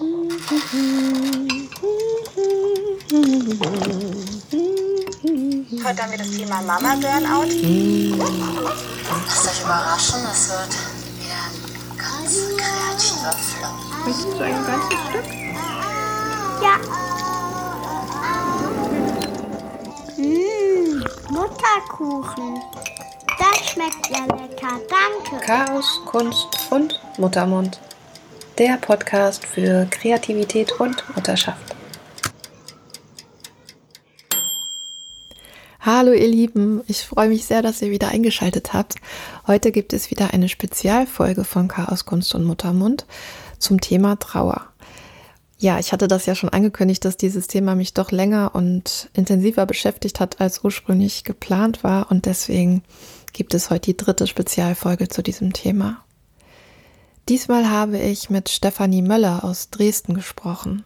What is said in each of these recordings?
Heute haben wir das Thema Mama Burnout. Lasst euch überraschen, es wird wieder ein ganz kreativer Flow. Möchtest du ein ganzes Stück? Ja. Mmh, Mutterkuchen. Das schmeckt ja lecker. Danke. Chaos, Kunst und Muttermund. Der Podcast für Kreativität und Mutterschaft. Hallo ihr Lieben, ich freue mich sehr, dass ihr wieder eingeschaltet habt. Heute gibt es wieder eine Spezialfolge von Chaos, Kunst und Muttermund zum Thema Trauer. Ja, ich hatte das ja schon angekündigt, dass dieses Thema mich doch länger und intensiver beschäftigt hat, als ursprünglich geplant war. Und deswegen gibt es heute die dritte Spezialfolge zu diesem Thema. Diesmal habe ich mit Stefanie Möller aus Dresden gesprochen.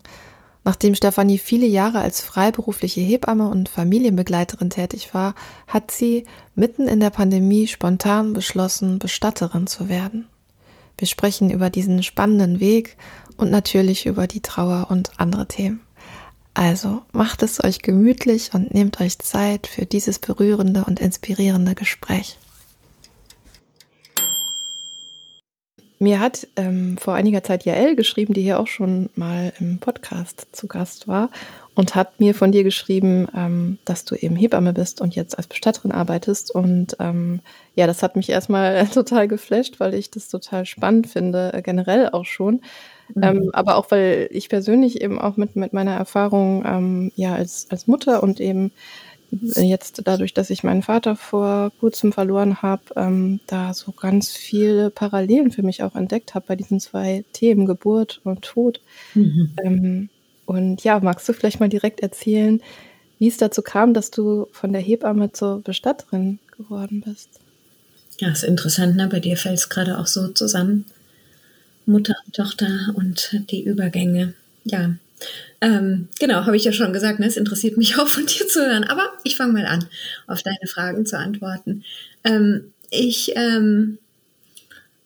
Nachdem Stefanie viele Jahre als freiberufliche Hebamme und Familienbegleiterin tätig war, hat sie mitten in der Pandemie spontan beschlossen, Bestatterin zu werden. Wir sprechen über diesen spannenden Weg und natürlich über die Trauer und andere Themen. Also macht es euch gemütlich und nehmt euch Zeit für dieses berührende und inspirierende Gespräch. Mir hat ähm, vor einiger Zeit Jael geschrieben, die hier auch schon mal im Podcast zu Gast war und hat mir von dir geschrieben, ähm, dass du eben Hebamme bist und jetzt als Bestatterin arbeitest. Und ähm, ja, das hat mich erstmal total geflasht, weil ich das total spannend finde, äh, generell auch schon. Mhm. Ähm, aber auch, weil ich persönlich eben auch mit, mit meiner Erfahrung ähm, ja als, als Mutter und eben jetzt dadurch, dass ich meinen Vater vor kurzem verloren habe, ähm, da so ganz viele Parallelen für mich auch entdeckt habe bei diesen zwei Themen, Geburt und Tod. Mhm. Ähm, und ja, magst du vielleicht mal direkt erzählen, wie es dazu kam, dass du von der Hebamme zur Bestatterin geworden bist? Ja, ist interessant, ne? Bei dir fällt es gerade auch so zusammen. Mutter und Tochter und die Übergänge. Ja, ähm, genau, habe ich ja schon gesagt, ne? es interessiert mich auch von dir zu hören. Aber ich fange mal an, auf deine Fragen zu antworten. Ähm, ich ähm,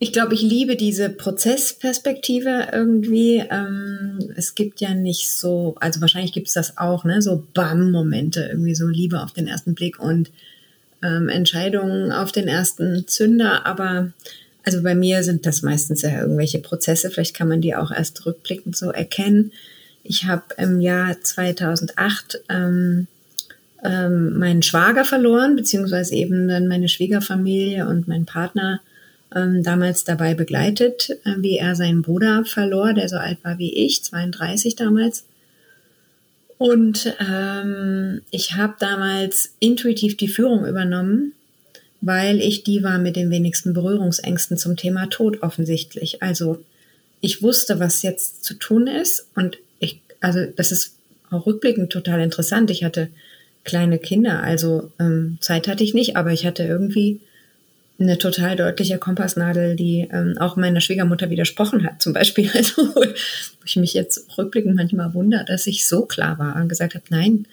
ich glaube, ich liebe diese Prozessperspektive irgendwie. Ähm, es gibt ja nicht so, also wahrscheinlich gibt es das auch, ne? so Bam-Momente, irgendwie so Liebe auf den ersten Blick und ähm, Entscheidungen auf den ersten Zünder. Aber also bei mir sind das meistens ja irgendwelche Prozesse. Vielleicht kann man die auch erst rückblickend so erkennen. Ich habe im Jahr 2008 ähm, ähm, meinen Schwager verloren, beziehungsweise eben dann meine Schwiegerfamilie und mein Partner ähm, damals dabei begleitet, äh, wie er seinen Bruder verlor, der so alt war wie ich, 32 damals. Und ähm, ich habe damals intuitiv die Führung übernommen, weil ich die war mit den wenigsten Berührungsängsten zum Thema Tod offensichtlich. Also ich wusste, was jetzt zu tun ist und also das ist auch rückblickend total interessant. Ich hatte kleine Kinder, also ähm, Zeit hatte ich nicht, aber ich hatte irgendwie eine total deutliche Kompassnadel, die ähm, auch meiner Schwiegermutter widersprochen hat, zum Beispiel. Also, wo ich mich jetzt rückblickend manchmal wundere, dass ich so klar war und gesagt habe, nein,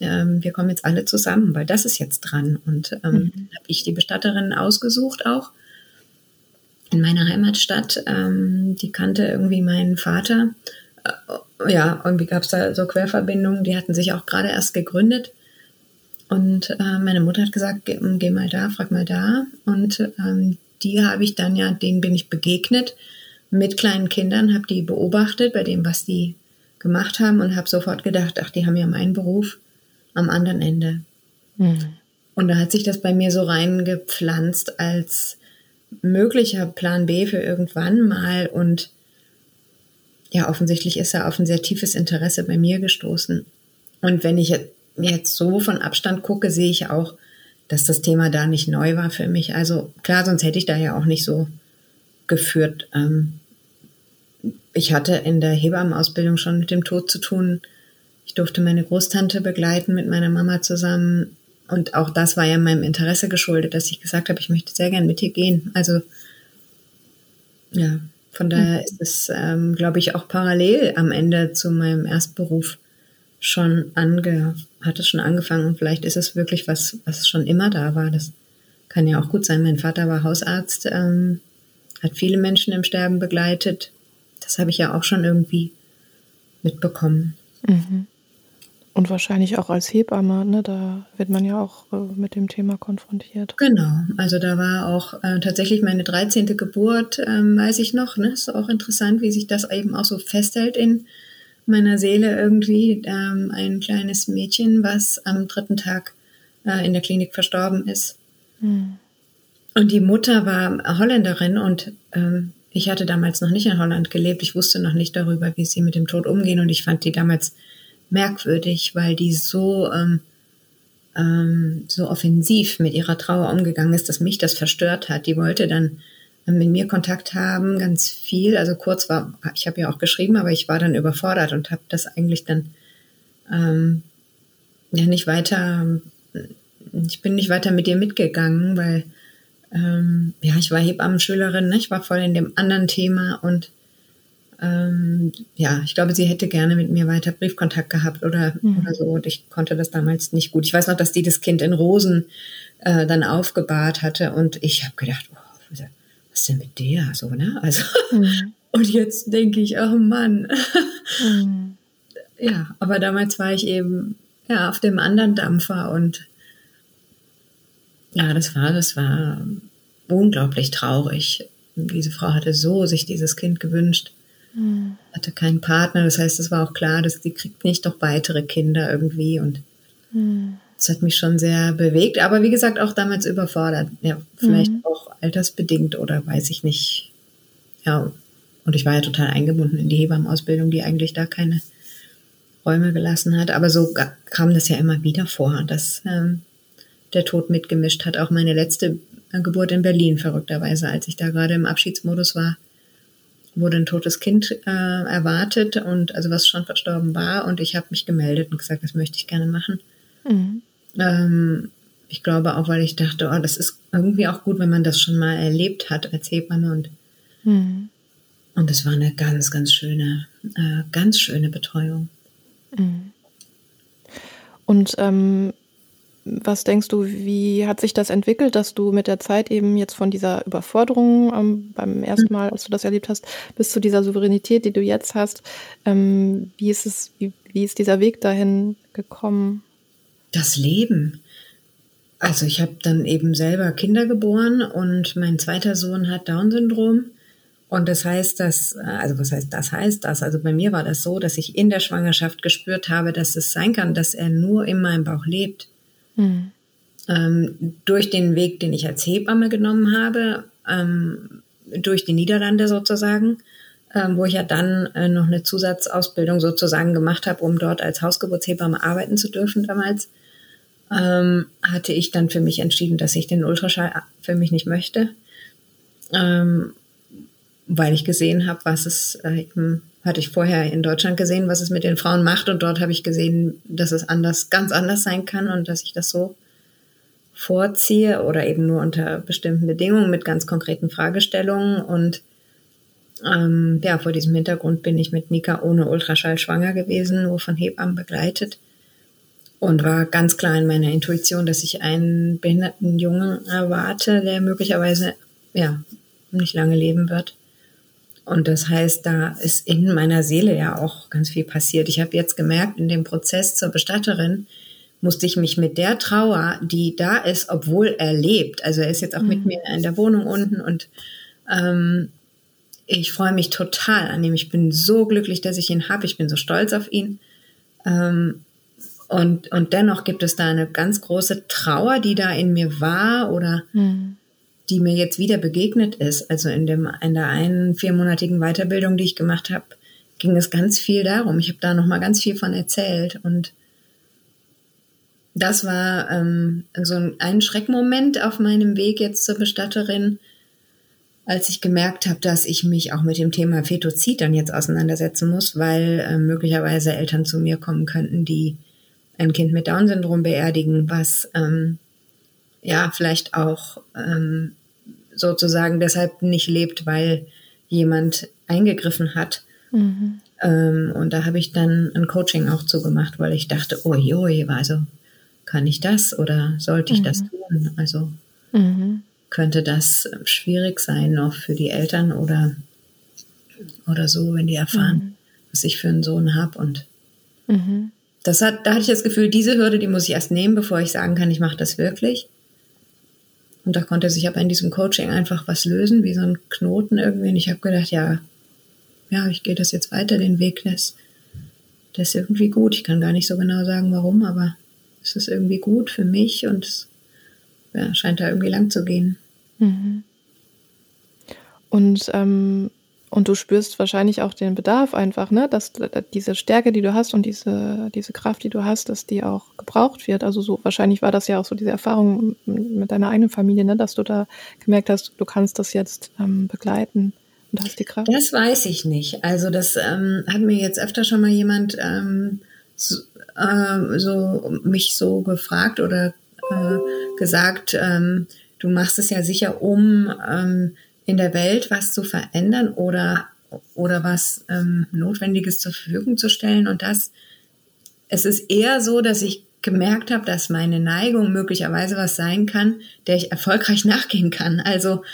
ähm, wir kommen jetzt alle zusammen, weil das ist jetzt dran. Und ähm, mhm. habe ich die Bestatterin ausgesucht auch in meiner Heimatstadt. Ähm, die kannte irgendwie meinen Vater äh, ja, irgendwie gab es da so Querverbindungen, die hatten sich auch gerade erst gegründet. Und äh, meine Mutter hat gesagt, geh, geh, mal da, frag mal da. Und ähm, die habe ich dann ja, denen bin ich begegnet mit kleinen Kindern, habe die beobachtet bei dem, was die gemacht haben und habe sofort gedacht, ach, die haben ja meinen Beruf am anderen Ende. Mhm. Und da hat sich das bei mir so reingepflanzt als möglicher Plan B für irgendwann mal und ja, offensichtlich ist er auf ein sehr tiefes Interesse bei mir gestoßen. Und wenn ich jetzt so von Abstand gucke, sehe ich auch, dass das Thema da nicht neu war für mich. Also klar, sonst hätte ich da ja auch nicht so geführt. Ähm, ich hatte in der Hebammenausbildung schon mit dem Tod zu tun. Ich durfte meine Großtante begleiten mit meiner Mama zusammen. Und auch das war ja meinem Interesse geschuldet, dass ich gesagt habe, ich möchte sehr gern mit ihr gehen. Also ja, von daher ist es, ähm, glaube ich, auch parallel am Ende zu meinem Erstberuf schon ange, hat es schon angefangen und vielleicht ist es wirklich was, was schon immer da war. Das kann ja auch gut sein. Mein Vater war Hausarzt, ähm, hat viele Menschen im Sterben begleitet. Das habe ich ja auch schon irgendwie mitbekommen. Mhm. Und wahrscheinlich auch als Hebamme, ne? da wird man ja auch äh, mit dem Thema konfrontiert. Genau, also da war auch äh, tatsächlich meine 13. Geburt, ähm, weiß ich noch. Ne? Ist auch interessant, wie sich das eben auch so festhält in meiner Seele irgendwie. Ähm, ein kleines Mädchen, was am dritten Tag äh, in der Klinik verstorben ist. Mhm. Und die Mutter war Holländerin und ähm, ich hatte damals noch nicht in Holland gelebt. Ich wusste noch nicht darüber, wie sie mit dem Tod umgehen und ich fand die damals merkwürdig, weil die so, ähm, ähm, so offensiv mit ihrer Trauer umgegangen ist, dass mich das verstört hat. Die wollte dann ähm, mit mir Kontakt haben, ganz viel. Also kurz war, ich habe ja auch geschrieben, aber ich war dann überfordert und habe das eigentlich dann ähm, ja nicht weiter, ich bin nicht weiter mit ihr mitgegangen, weil ähm, ja, ich war Hebammenschülerin, ne? ich war voll in dem anderen Thema und ähm, ja, ich glaube, sie hätte gerne mit mir weiter Briefkontakt gehabt oder, mhm. oder so. Und ich konnte das damals nicht gut. Ich weiß noch, dass die das Kind in Rosen äh, dann aufgebahrt hatte und ich habe gedacht, oh, was ist denn mit der so, ne? Also mhm. und jetzt denke ich, oh Mann. Mhm. Ja, aber damals war ich eben ja auf dem anderen Dampfer und ja, das war, das war unglaublich traurig. Diese Frau hatte so sich dieses Kind gewünscht. Mhm. Hatte keinen Partner, das heißt, es war auch klar, dass sie kriegt nicht noch weitere Kinder irgendwie und mhm. das hat mich schon sehr bewegt, aber wie gesagt auch damals überfordert. Ja, vielleicht mhm. auch altersbedingt oder weiß ich nicht. Ja, und ich war ja total eingebunden in die Hebammenausbildung, die eigentlich da keine Räume gelassen hat. Aber so kam das ja immer wieder vor, dass ähm, der Tod mitgemischt hat. Auch meine letzte Geburt in Berlin, verrückterweise, als ich da gerade im Abschiedsmodus war wurde ein totes Kind äh, erwartet und also was schon verstorben war und ich habe mich gemeldet und gesagt, das möchte ich gerne machen. Mhm. Ähm, ich glaube auch, weil ich dachte, oh, das ist irgendwie auch gut, wenn man das schon mal erlebt hat als Hebamme und mhm. und es war eine ganz, ganz schöne, äh, ganz schöne Betreuung. Mhm. Und ähm, was denkst du, wie hat sich das entwickelt, dass du mit der Zeit eben jetzt von dieser Überforderung ähm, beim ersten Mal, als du das erlebt hast, bis zu dieser Souveränität, die du jetzt hast, ähm, wie ist es, wie, wie ist dieser Weg dahin gekommen? Das Leben. Also ich habe dann eben selber Kinder geboren und mein zweiter Sohn hat Down-Syndrom. Und das heißt, dass, also was heißt, das heißt das? Also bei mir war das so, dass ich in der Schwangerschaft gespürt habe, dass es sein kann, dass er nur in meinem Bauch lebt. Mhm. Ähm, durch den Weg, den ich als Hebamme genommen habe, ähm, durch die Niederlande sozusagen, ähm, wo ich ja dann äh, noch eine Zusatzausbildung sozusagen gemacht habe, um dort als Hausgeburtshebamme arbeiten zu dürfen damals, ähm, hatte ich dann für mich entschieden, dass ich den Ultraschall für mich nicht möchte, ähm, weil ich gesehen habe, was es äh, hatte ich vorher in Deutschland gesehen, was es mit den Frauen macht. Und dort habe ich gesehen, dass es anders, ganz anders sein kann und dass ich das so vorziehe oder eben nur unter bestimmten Bedingungen mit ganz konkreten Fragestellungen. Und ähm, ja, vor diesem Hintergrund bin ich mit Nika ohne Ultraschall schwanger gewesen, nur von Hebammen begleitet. Und war ganz klar in meiner Intuition, dass ich einen behinderten Jungen erwarte, der möglicherweise ja nicht lange leben wird. Und das heißt, da ist in meiner Seele ja auch ganz viel passiert. Ich habe jetzt gemerkt, in dem Prozess zur Bestatterin musste ich mich mit der Trauer, die da ist, obwohl er lebt, also er ist jetzt auch mhm. mit mir in der Wohnung unten und ähm, ich freue mich total an ihm. Ich bin so glücklich, dass ich ihn habe. Ich bin so stolz auf ihn. Ähm, und, und dennoch gibt es da eine ganz große Trauer, die da in mir war oder mhm die mir jetzt wieder begegnet ist, also in, dem, in der einen viermonatigen Weiterbildung, die ich gemacht habe, ging es ganz viel darum. Ich habe da noch mal ganz viel von erzählt und das war ähm, so ein Schreckmoment auf meinem Weg jetzt zur Bestatterin, als ich gemerkt habe, dass ich mich auch mit dem Thema Fetozid dann jetzt auseinandersetzen muss, weil äh, möglicherweise Eltern zu mir kommen könnten, die ein Kind mit Down-Syndrom beerdigen, was ähm, ja vielleicht auch ähm, sozusagen deshalb nicht lebt, weil jemand eingegriffen hat. Mhm. Ähm, und da habe ich dann ein Coaching auch zugemacht, weil ich dachte, oh oi, also kann ich das oder sollte ich mhm. das tun? Also mhm. könnte das schwierig sein noch für die Eltern oder, oder so, wenn die erfahren, was ich für einen Sohn habe. Und das hat, da hatte ich das Gefühl, diese Hürde, die muss ich erst nehmen, bevor ich sagen kann, ich mache das wirklich. Und da konnte sich aber in diesem Coaching einfach was lösen, wie so ein Knoten irgendwie. Und ich habe gedacht, ja, ja, ich gehe das jetzt weiter, den Weg, das ist irgendwie gut. Ich kann gar nicht so genau sagen, warum, aber es ist irgendwie gut für mich und es ja, scheint da irgendwie lang zu gehen. Und, ähm, und du spürst wahrscheinlich auch den Bedarf einfach, ne? dass diese Stärke, die du hast und diese, diese Kraft, die du hast, dass die auch gebraucht wird. Also so wahrscheinlich war das ja auch so diese Erfahrung mit deiner eigenen Familie, ne? dass du da gemerkt hast, du kannst das jetzt ähm, begleiten und hast die Kraft. Das weiß ich nicht. Also das ähm, hat mir jetzt öfter schon mal jemand ähm, so, äh, so mich so gefragt oder äh, gesagt, ähm, du machst es ja sicher, um ähm, in der Welt was zu verändern oder, oder was ähm, Notwendiges zur Verfügung zu stellen. Und das, es ist eher so, dass ich gemerkt habe, dass meine Neigung möglicherweise was sein kann, der ich erfolgreich nachgehen kann. Also,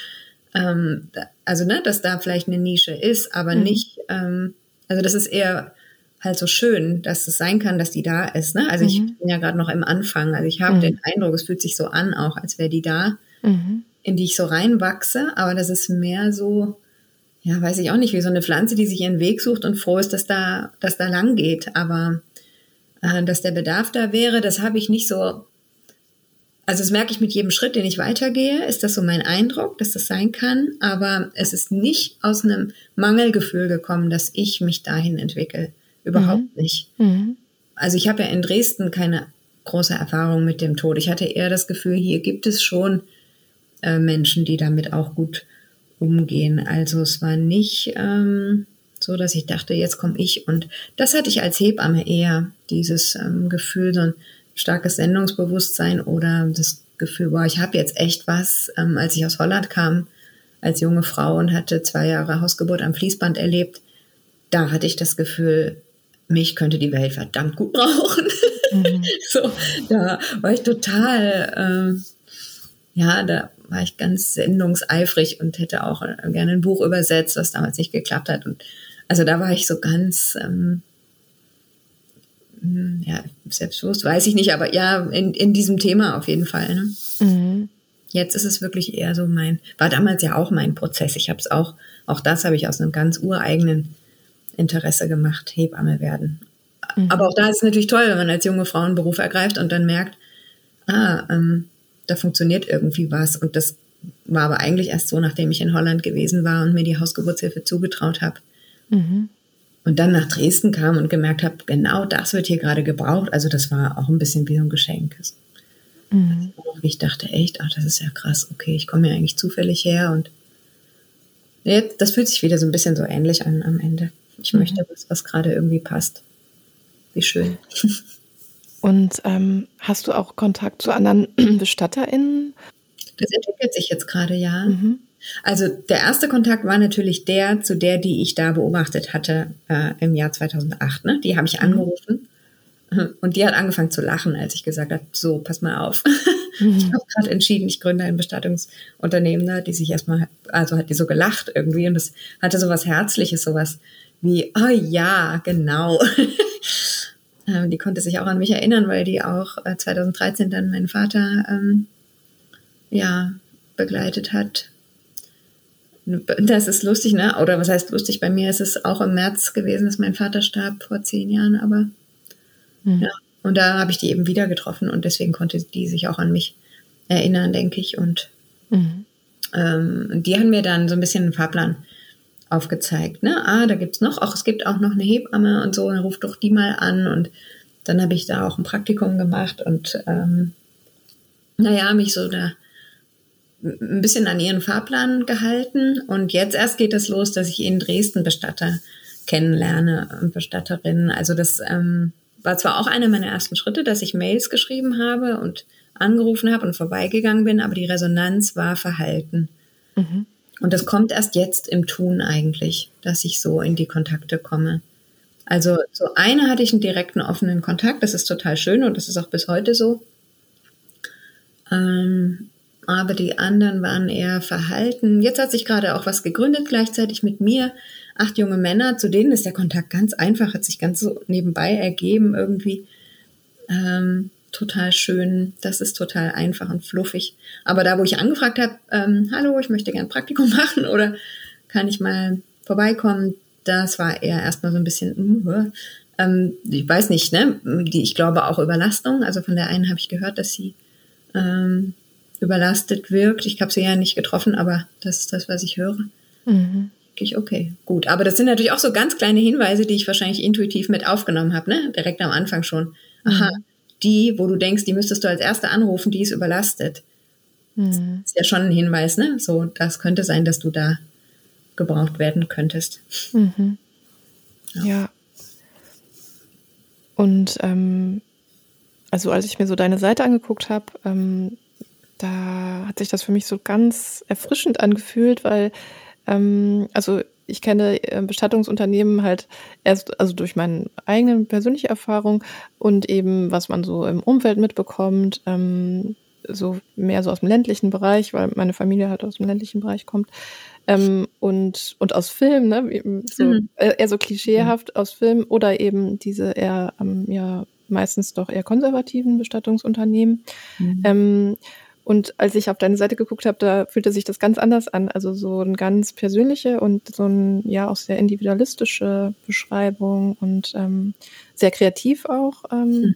ähm, also ne, dass da vielleicht eine Nische ist, aber Mhm. nicht, ähm, also das ist eher halt so schön, dass es sein kann, dass die da ist. Ne? Also ich Mhm. bin ja gerade noch im Anfang. Also ich habe Mhm. den Eindruck, es fühlt sich so an, auch als wäre die da Mhm. In die ich so reinwachse, aber das ist mehr so, ja, weiß ich auch nicht, wie so eine Pflanze, die sich ihren Weg sucht und froh ist, dass da, dass da lang geht. Aber äh, dass der Bedarf da wäre, das habe ich nicht so. Also das merke ich mit jedem Schritt, den ich weitergehe, ist das so mein Eindruck, dass das sein kann. Aber es ist nicht aus einem Mangelgefühl gekommen, dass ich mich dahin entwickle. Überhaupt nicht. Mhm. Also ich habe ja in Dresden keine große Erfahrung mit dem Tod. Ich hatte eher das Gefühl, hier gibt es schon äh, Menschen, die damit auch gut umgehen. Also es war nicht ähm, so, dass ich dachte, jetzt komme ich. Und das hatte ich als Hebamme eher, dieses ähm, Gefühl, so ein starkes Sendungsbewusstsein oder das Gefühl, boah, ich habe jetzt echt was. Ähm, als ich aus Holland kam, als junge Frau und hatte zwei Jahre Hausgeburt am Fließband erlebt, da hatte ich das Gefühl, mich könnte die Welt verdammt gut brauchen. so, da war ich total, ähm, ja, da war ich ganz sendungseifrig und hätte auch äh, gerne ein Buch übersetzt, was damals nicht geklappt hat. Und also da war ich so ganz, ähm, hm, ja, selbstbewusst, weiß ich nicht, aber ja, in, in diesem Thema auf jeden Fall. Ne? Mhm. Jetzt ist es wirklich eher so mein, war damals ja auch mein Prozess. Ich habe es auch, auch das habe ich aus einem ganz ureigenen Interesse gemacht, Hebamme werden. Aber auch da ist es natürlich toll, wenn man als junge Frau einen Beruf ergreift und dann merkt, ah, ähm, da funktioniert irgendwie was. Und das war aber eigentlich erst so, nachdem ich in Holland gewesen war und mir die Hausgeburtshilfe zugetraut habe. Mhm. Und dann nach Dresden kam und gemerkt habe, genau das wird hier gerade gebraucht. Also das war auch ein bisschen wie so ein Geschenk. Mhm. Ich dachte echt, ach, das ist ja krass. Okay, ich komme ja eigentlich zufällig her und jetzt, das fühlt sich wieder so ein bisschen so ähnlich an am Ende. Ich möchte was, was gerade irgendwie passt. Wie schön. Und ähm, hast du auch Kontakt zu anderen BestatterInnen? Das entwickelt sich jetzt gerade, ja. Mhm. Also der erste Kontakt war natürlich der zu der, die ich da beobachtet hatte äh, im Jahr 2008. Ne? Die habe ich angerufen und die hat angefangen zu lachen, als ich gesagt habe, so, pass mal auf. Ich habe gerade entschieden, ich gründe ein Bestattungsunternehmen. Da die sich erstmal, also hat die so gelacht irgendwie und das hatte so was Herzliches, sowas wie, oh ja, genau. Ähm, die konnte sich auch an mich erinnern, weil die auch äh, 2013 dann meinen Vater ähm, ja, begleitet hat. Das ist lustig, ne? Oder was heißt lustig? Bei mir ist es auch im März gewesen, dass mein Vater starb vor zehn Jahren, aber Mhm. ja. Und da habe ich die eben wieder getroffen und deswegen konnte die sich auch an mich erinnern, denke ich. Und Mhm. ähm, die haben mir dann so ein bisschen einen Fahrplan aufgezeigt. Ne? Ah, da gibt's noch, auch es gibt auch noch eine Hebamme und so, dann ruft doch die mal an. Und dann habe ich da auch ein Praktikum gemacht und ähm, naja, mich so da ein bisschen an ihren Fahrplan gehalten. Und jetzt erst geht es los, dass ich in Dresden Bestatter kennenlerne und Bestatterinnen. Also das ähm, war zwar auch einer meiner ersten Schritte, dass ich Mails geschrieben habe und angerufen habe und vorbeigegangen bin, aber die Resonanz war verhalten. Mhm. Und das kommt erst jetzt im Tun eigentlich, dass ich so in die Kontakte komme. Also so eine hatte ich einen direkten offenen Kontakt, das ist total schön und das ist auch bis heute so. Ähm, aber die anderen waren eher verhalten. Jetzt hat sich gerade auch was gegründet gleichzeitig mit mir. acht junge Männer, zu denen ist der Kontakt ganz einfach, hat sich ganz so nebenbei ergeben irgendwie. Ähm, total schön, das ist total einfach und fluffig. Aber da, wo ich angefragt habe, ähm, hallo, ich möchte gerne Praktikum machen oder kann ich mal vorbeikommen, das war eher erstmal so ein bisschen, uh, ähm, ich weiß nicht, ne? Die, ich glaube auch Überlastung. Also von der einen habe ich gehört, dass sie ähm, überlastet wirkt. Ich habe sie ja nicht getroffen, aber das ist das, was ich höre. Mhm. Ich, okay, gut. Aber das sind natürlich auch so ganz kleine Hinweise, die ich wahrscheinlich intuitiv mit aufgenommen habe, ne? Direkt am Anfang schon. Aha, mhm. Die, wo du denkst, die müsstest du als erste anrufen, die ist überlastet. Mhm. Das ist ja schon ein Hinweis, ne? So, das könnte sein, dass du da gebraucht werden könntest. Mhm. Ja. ja. Und ähm, also als ich mir so deine Seite angeguckt habe, ähm, da hat sich das für mich so ganz erfrischend angefühlt, weil ähm, also ich kenne äh, Bestattungsunternehmen halt erst also durch meine eigene persönliche Erfahrung und eben was man so im Umfeld mitbekommt, ähm, so mehr so aus dem ländlichen Bereich, weil meine Familie halt aus dem ländlichen Bereich kommt. Ähm, und, und aus Film, ne? so, mhm. eher so klischeehaft mhm. aus Film oder eben diese eher ähm, ja meistens doch eher konservativen Bestattungsunternehmen. Mhm. Und als ich auf deine Seite geguckt habe, da fühlte sich das ganz anders an. Also so eine ganz persönliche und so ein ja auch sehr individualistische Beschreibung und ähm, sehr kreativ auch. Ähm, mhm.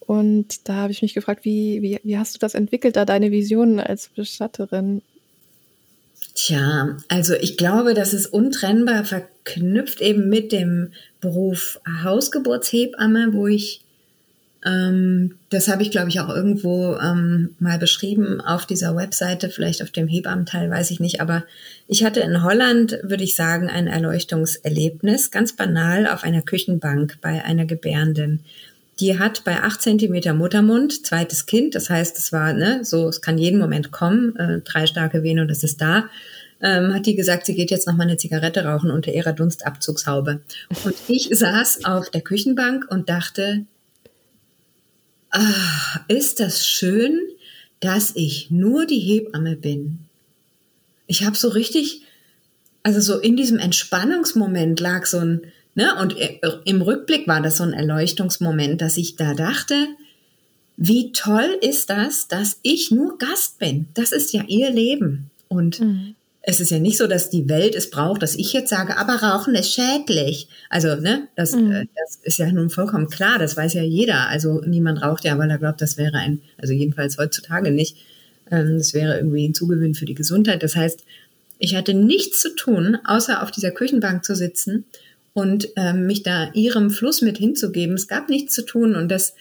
Und da habe ich mich gefragt, wie, wie, wie hast du das entwickelt, da deine Visionen als Bestatterin? Tja, also ich glaube, das ist untrennbar verknüpft eben mit dem Beruf Hausgeburtshebamme, wo ich ähm, das habe ich, glaube ich, auch irgendwo ähm, mal beschrieben auf dieser Webseite, vielleicht auf dem Hebammenteil, weiß ich nicht. Aber ich hatte in Holland, würde ich sagen, ein Erleuchtungserlebnis, ganz banal auf einer Küchenbank bei einer Gebärenden. Die hat bei acht Zentimeter Muttermund, zweites Kind, das heißt, es war ne, so, es kann jeden Moment kommen, äh, drei starke Venen und es ist da. Ähm, hat die gesagt, sie geht jetzt noch mal eine Zigarette rauchen unter ihrer Dunstabzugshaube. Und ich saß auf der Küchenbank und dachte, ach, ist das schön, dass ich nur die Hebamme bin. Ich habe so richtig, also so in diesem Entspannungsmoment lag so ein, ne, und im Rückblick war das so ein Erleuchtungsmoment, dass ich da dachte, wie toll ist das, dass ich nur Gast bin. Das ist ja ihr Leben. Und mhm es ist ja nicht so, dass die Welt es braucht, dass ich jetzt sage, aber Rauchen ist schädlich. Also, ne, das, mhm. äh, das ist ja nun vollkommen klar, das weiß ja jeder. Also niemand raucht ja, weil er glaubt, das wäre ein, also jedenfalls heutzutage nicht, ähm, das wäre irgendwie ein Zugewinn für die Gesundheit. Das heißt, ich hatte nichts zu tun, außer auf dieser Küchenbank zu sitzen und ähm, mich da ihrem Fluss mit hinzugeben. Es gab nichts zu tun und das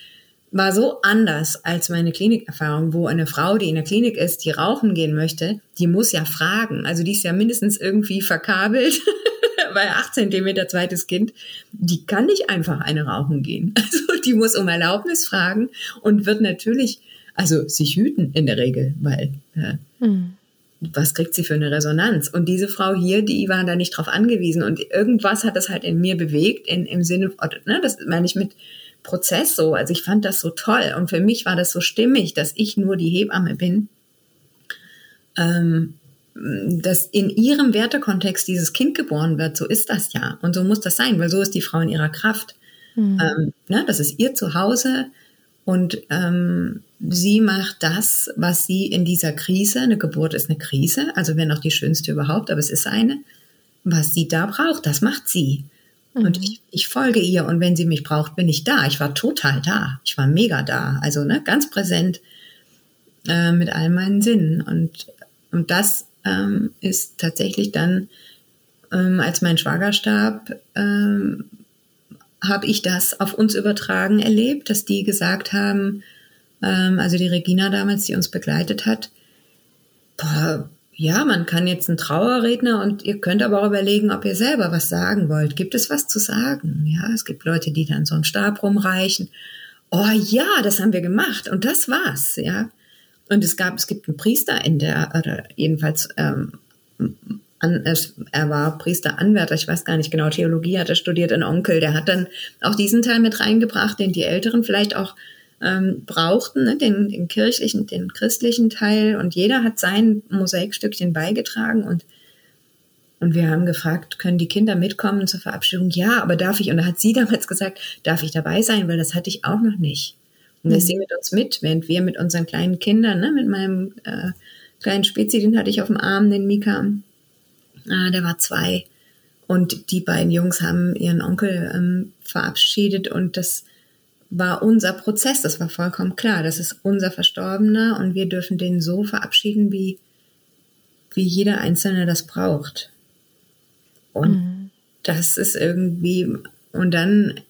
war so anders als meine Klinikerfahrung, wo eine Frau, die in der Klinik ist, die rauchen gehen möchte, die muss ja fragen. Also die ist ja mindestens irgendwie verkabelt bei 8 Zentimeter zweites Kind. Die kann nicht einfach eine rauchen gehen. Also die muss um Erlaubnis fragen und wird natürlich, also sich hüten in der Regel, weil äh, mhm. was kriegt sie für eine Resonanz? Und diese Frau hier, die war da nicht drauf angewiesen und irgendwas hat das halt in mir bewegt, in, im Sinne, ne, das meine ich mit, Prozess so. Also ich fand das so toll und für mich war das so stimmig, dass ich nur die Hebamme bin. Ähm, dass in ihrem Wertekontext dieses Kind geboren wird, so ist das ja. Und so muss das sein, weil so ist die Frau in ihrer Kraft. Mhm. Ähm, ne, das ist ihr Zuhause und ähm, sie macht das, was sie in dieser Krise, eine Geburt ist eine Krise, also wenn auch die schönste überhaupt, aber es ist eine, was sie da braucht, das macht sie. Und mhm. ich, ich folge ihr und wenn sie mich braucht, bin ich da. Ich war total da. Ich war mega da. Also ne, ganz präsent äh, mit all meinen Sinnen. Und, und das ähm, ist tatsächlich dann, ähm, als mein Schwager starb, ähm, habe ich das auf uns übertragen erlebt, dass die gesagt haben, ähm, also die Regina damals, die uns begleitet hat, boah, ja, man kann jetzt einen Trauerredner und ihr könnt aber auch überlegen, ob ihr selber was sagen wollt. Gibt es was zu sagen? Ja, es gibt Leute, die dann so einen Stab rumreichen. Oh ja, das haben wir gemacht und das war's, ja. Und es gab, es gibt einen Priester in der, oder jedenfalls, ähm, an, er war Priesteranwärter, ich weiß gar nicht genau, Theologie hat er studiert, ein Onkel, der hat dann auch diesen Teil mit reingebracht, den die Älteren vielleicht auch ähm, brauchten, ne, den, den kirchlichen, den christlichen Teil und jeder hat sein Mosaikstückchen beigetragen und Und wir haben gefragt, können die Kinder mitkommen zur Verabschiedung? Ja, aber darf ich? Und da hat sie damals gesagt, darf ich dabei sein? Weil das hatte ich auch noch nicht. Und da ist sie mit uns mit, während wir mit unseren kleinen Kindern, ne, mit meinem äh, kleinen Spezi, den hatte ich auf dem Arm, den Mika, äh, der war zwei. Und die beiden Jungs haben ihren Onkel ähm, verabschiedet und das war unser Prozess, das war vollkommen klar. Das ist unser Verstorbener und wir dürfen den so verabschieden, wie, wie jeder Einzelne das braucht. Und mhm. das ist irgendwie, und dann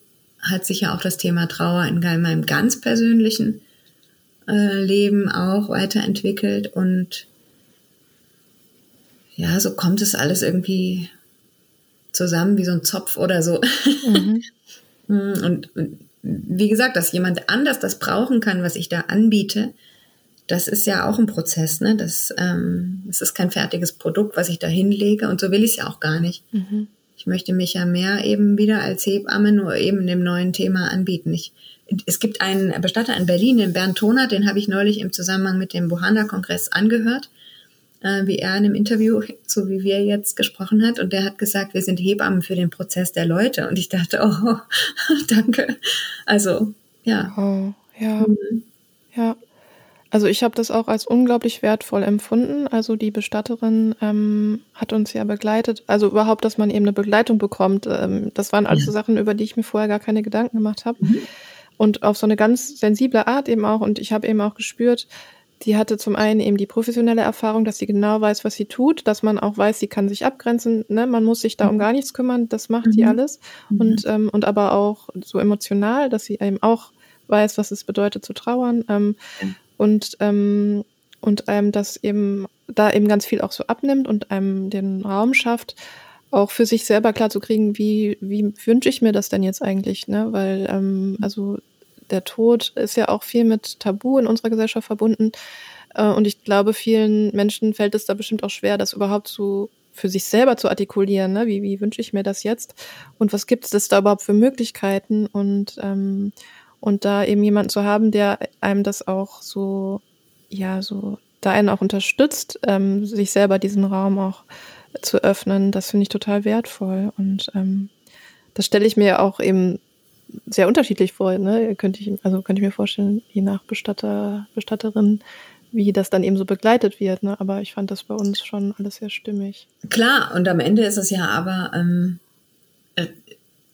hat sich ja auch das Thema Trauer in meinem ganz persönlichen äh, Leben auch weiterentwickelt und ja, so kommt es alles irgendwie zusammen wie so ein Zopf oder so. Mhm. und, und wie gesagt, dass jemand anders das brauchen kann, was ich da anbiete, das ist ja auch ein Prozess, ne? Das, ähm, das ist kein fertiges Produkt, was ich da hinlege und so will ich es ja auch gar nicht. Mhm. Ich möchte mich ja mehr eben wieder als Hebamme nur eben dem neuen Thema anbieten. Ich, es gibt einen Bestatter in Berlin, den Bernd Toner, den habe ich neulich im Zusammenhang mit dem Bohana-Kongress angehört, äh, wie er in einem Interview, so wie wir jetzt gesprochen hat, und der hat gesagt, wir sind Hebammen für den Prozess der Leute. Und ich dachte, oh, danke. Also, ja. Oh, ja. Mhm. Ja. Also ich habe das auch als unglaublich wertvoll empfunden. Also die Bestatterin ähm, hat uns ja begleitet. Also überhaupt, dass man eben eine Begleitung bekommt. Ähm, das waren also ja. Sachen, über die ich mir vorher gar keine Gedanken gemacht habe. Mhm. Und auf so eine ganz sensible Art eben auch. Und ich habe eben auch gespürt, die hatte zum einen eben die professionelle Erfahrung, dass sie genau weiß, was sie tut, dass man auch weiß, sie kann sich abgrenzen, ne? man muss sich da um mhm. gar nichts kümmern, das macht mhm. die alles. Mhm. Und, ähm, und aber auch so emotional, dass sie eben auch weiß, was es bedeutet zu trauern. Ähm, ja und, ähm, und einem das eben da eben ganz viel auch so abnimmt und einem den Raum schafft, auch für sich selber klar zu kriegen, wie, wie wünsche ich mir das denn jetzt eigentlich, ne? Weil, ähm, also der Tod ist ja auch viel mit Tabu in unserer Gesellschaft verbunden. Äh, und ich glaube, vielen Menschen fällt es da bestimmt auch schwer, das überhaupt zu für sich selber zu artikulieren, ne? wie, wie wünsche ich mir das jetzt und was gibt es da überhaupt für Möglichkeiten und ähm, und da eben jemanden zu haben, der einem das auch so, ja, so, da einen auch unterstützt, ähm, sich selber diesen Raum auch zu öffnen, das finde ich total wertvoll. Und ähm, das stelle ich mir auch eben sehr unterschiedlich vor. Ne? Könnte ich, also könnte ich mir vorstellen, je nach Bestatter, Bestatterin, wie das dann eben so begleitet wird. Ne? Aber ich fand das bei uns schon alles sehr stimmig. Klar, und am Ende ist es ja aber ähm, äh,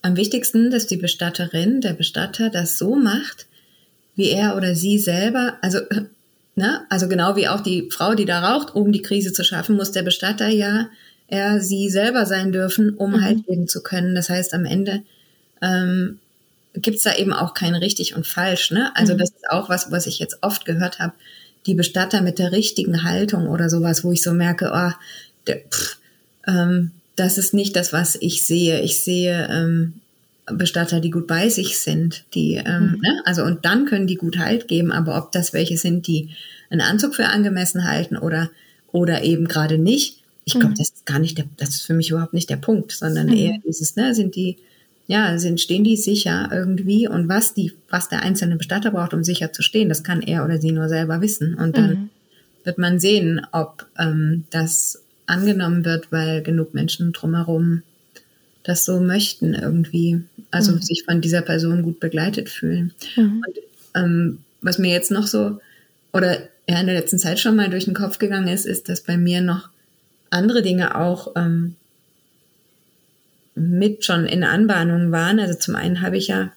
am wichtigsten, dass die Bestatterin, der Bestatter das so macht, wie er oder sie selber, also, ne, also genau wie auch die Frau, die da raucht, um die Krise zu schaffen, muss der Bestatter ja er sie selber sein dürfen, um mhm. halt leben zu können. Das heißt, am Ende ähm, gibt's da eben auch kein richtig und falsch. Ne? Also mhm. das ist auch was, was ich jetzt oft gehört habe. Die Bestatter mit der richtigen Haltung oder sowas, wo ich so merke, oh, der, pff, ähm, das ist nicht das, was ich sehe. Ich sehe ähm, Bestatter, die gut bei sich sind, die, ähm, mhm. ne? also und dann können die gut Halt geben, aber ob das welche sind, die einen Anzug für angemessen halten oder, oder eben gerade nicht, ich glaube, mhm. das ist gar nicht der, das ist für mich überhaupt nicht der Punkt, sondern mhm. eher dieses, ne, sind die, ja, sind, stehen die sicher irgendwie und was die, was der einzelne Bestatter braucht, um sicher zu stehen, das kann er oder sie nur selber wissen. Und dann mhm. wird man sehen, ob ähm, das angenommen wird, weil genug Menschen drumherum das so möchten irgendwie, also mhm. sich von dieser Person gut begleitet fühlen. Mhm. Und ähm, was mir jetzt noch so oder ja in der letzten Zeit schon mal durch den Kopf gegangen ist, ist, dass bei mir noch andere Dinge auch ähm, mit schon in Anbahnung waren. Also zum einen habe ich ja,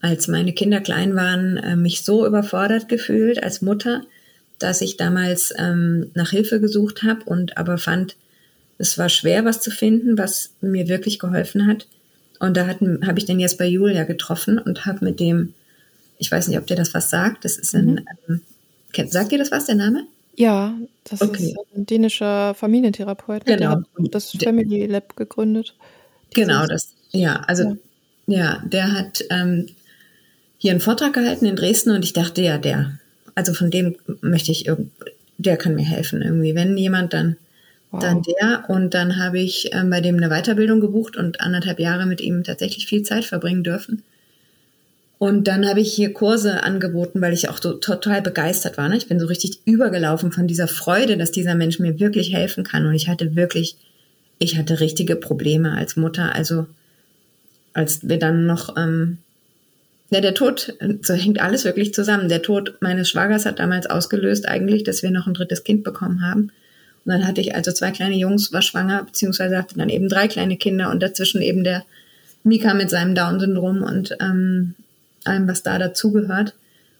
als meine Kinder klein waren, äh, mich so überfordert gefühlt als Mutter, dass ich damals ähm, nach Hilfe gesucht habe und aber fand, es war schwer, was zu finden, was mir wirklich geholfen hat. Und da habe ich den jetzt bei Julia getroffen und habe mit dem, ich weiß nicht, ob der das was sagt, das ist ein, mhm. ähm, sagt dir das was, der Name? Ja, das okay. ist ein dänischer Familientherapeut. Genau. Der hat das Family Lab gegründet. Genau, das, ja, also, ja, ja der hat ähm, hier einen Vortrag gehalten in Dresden und ich dachte, ja, der, also von dem möchte ich irgend, der kann mir helfen irgendwie. Wenn jemand, dann, wow. dann der. Und dann habe ich ähm, bei dem eine Weiterbildung gebucht und anderthalb Jahre mit ihm tatsächlich viel Zeit verbringen dürfen. Und dann habe ich hier Kurse angeboten, weil ich auch so total begeistert war. Ne? Ich bin so richtig übergelaufen von dieser Freude, dass dieser Mensch mir wirklich helfen kann. Und ich hatte wirklich ich hatte richtige Probleme als Mutter. Also als wir dann noch, ähm, ja, der Tod, so hängt alles wirklich zusammen. Der Tod meines Schwagers hat damals ausgelöst eigentlich, dass wir noch ein drittes Kind bekommen haben. Und dann hatte ich also zwei kleine Jungs, war schwanger, beziehungsweise hatte dann eben drei kleine Kinder und dazwischen eben der Mika mit seinem Down-Syndrom und ähm, allem, was da dazugehört.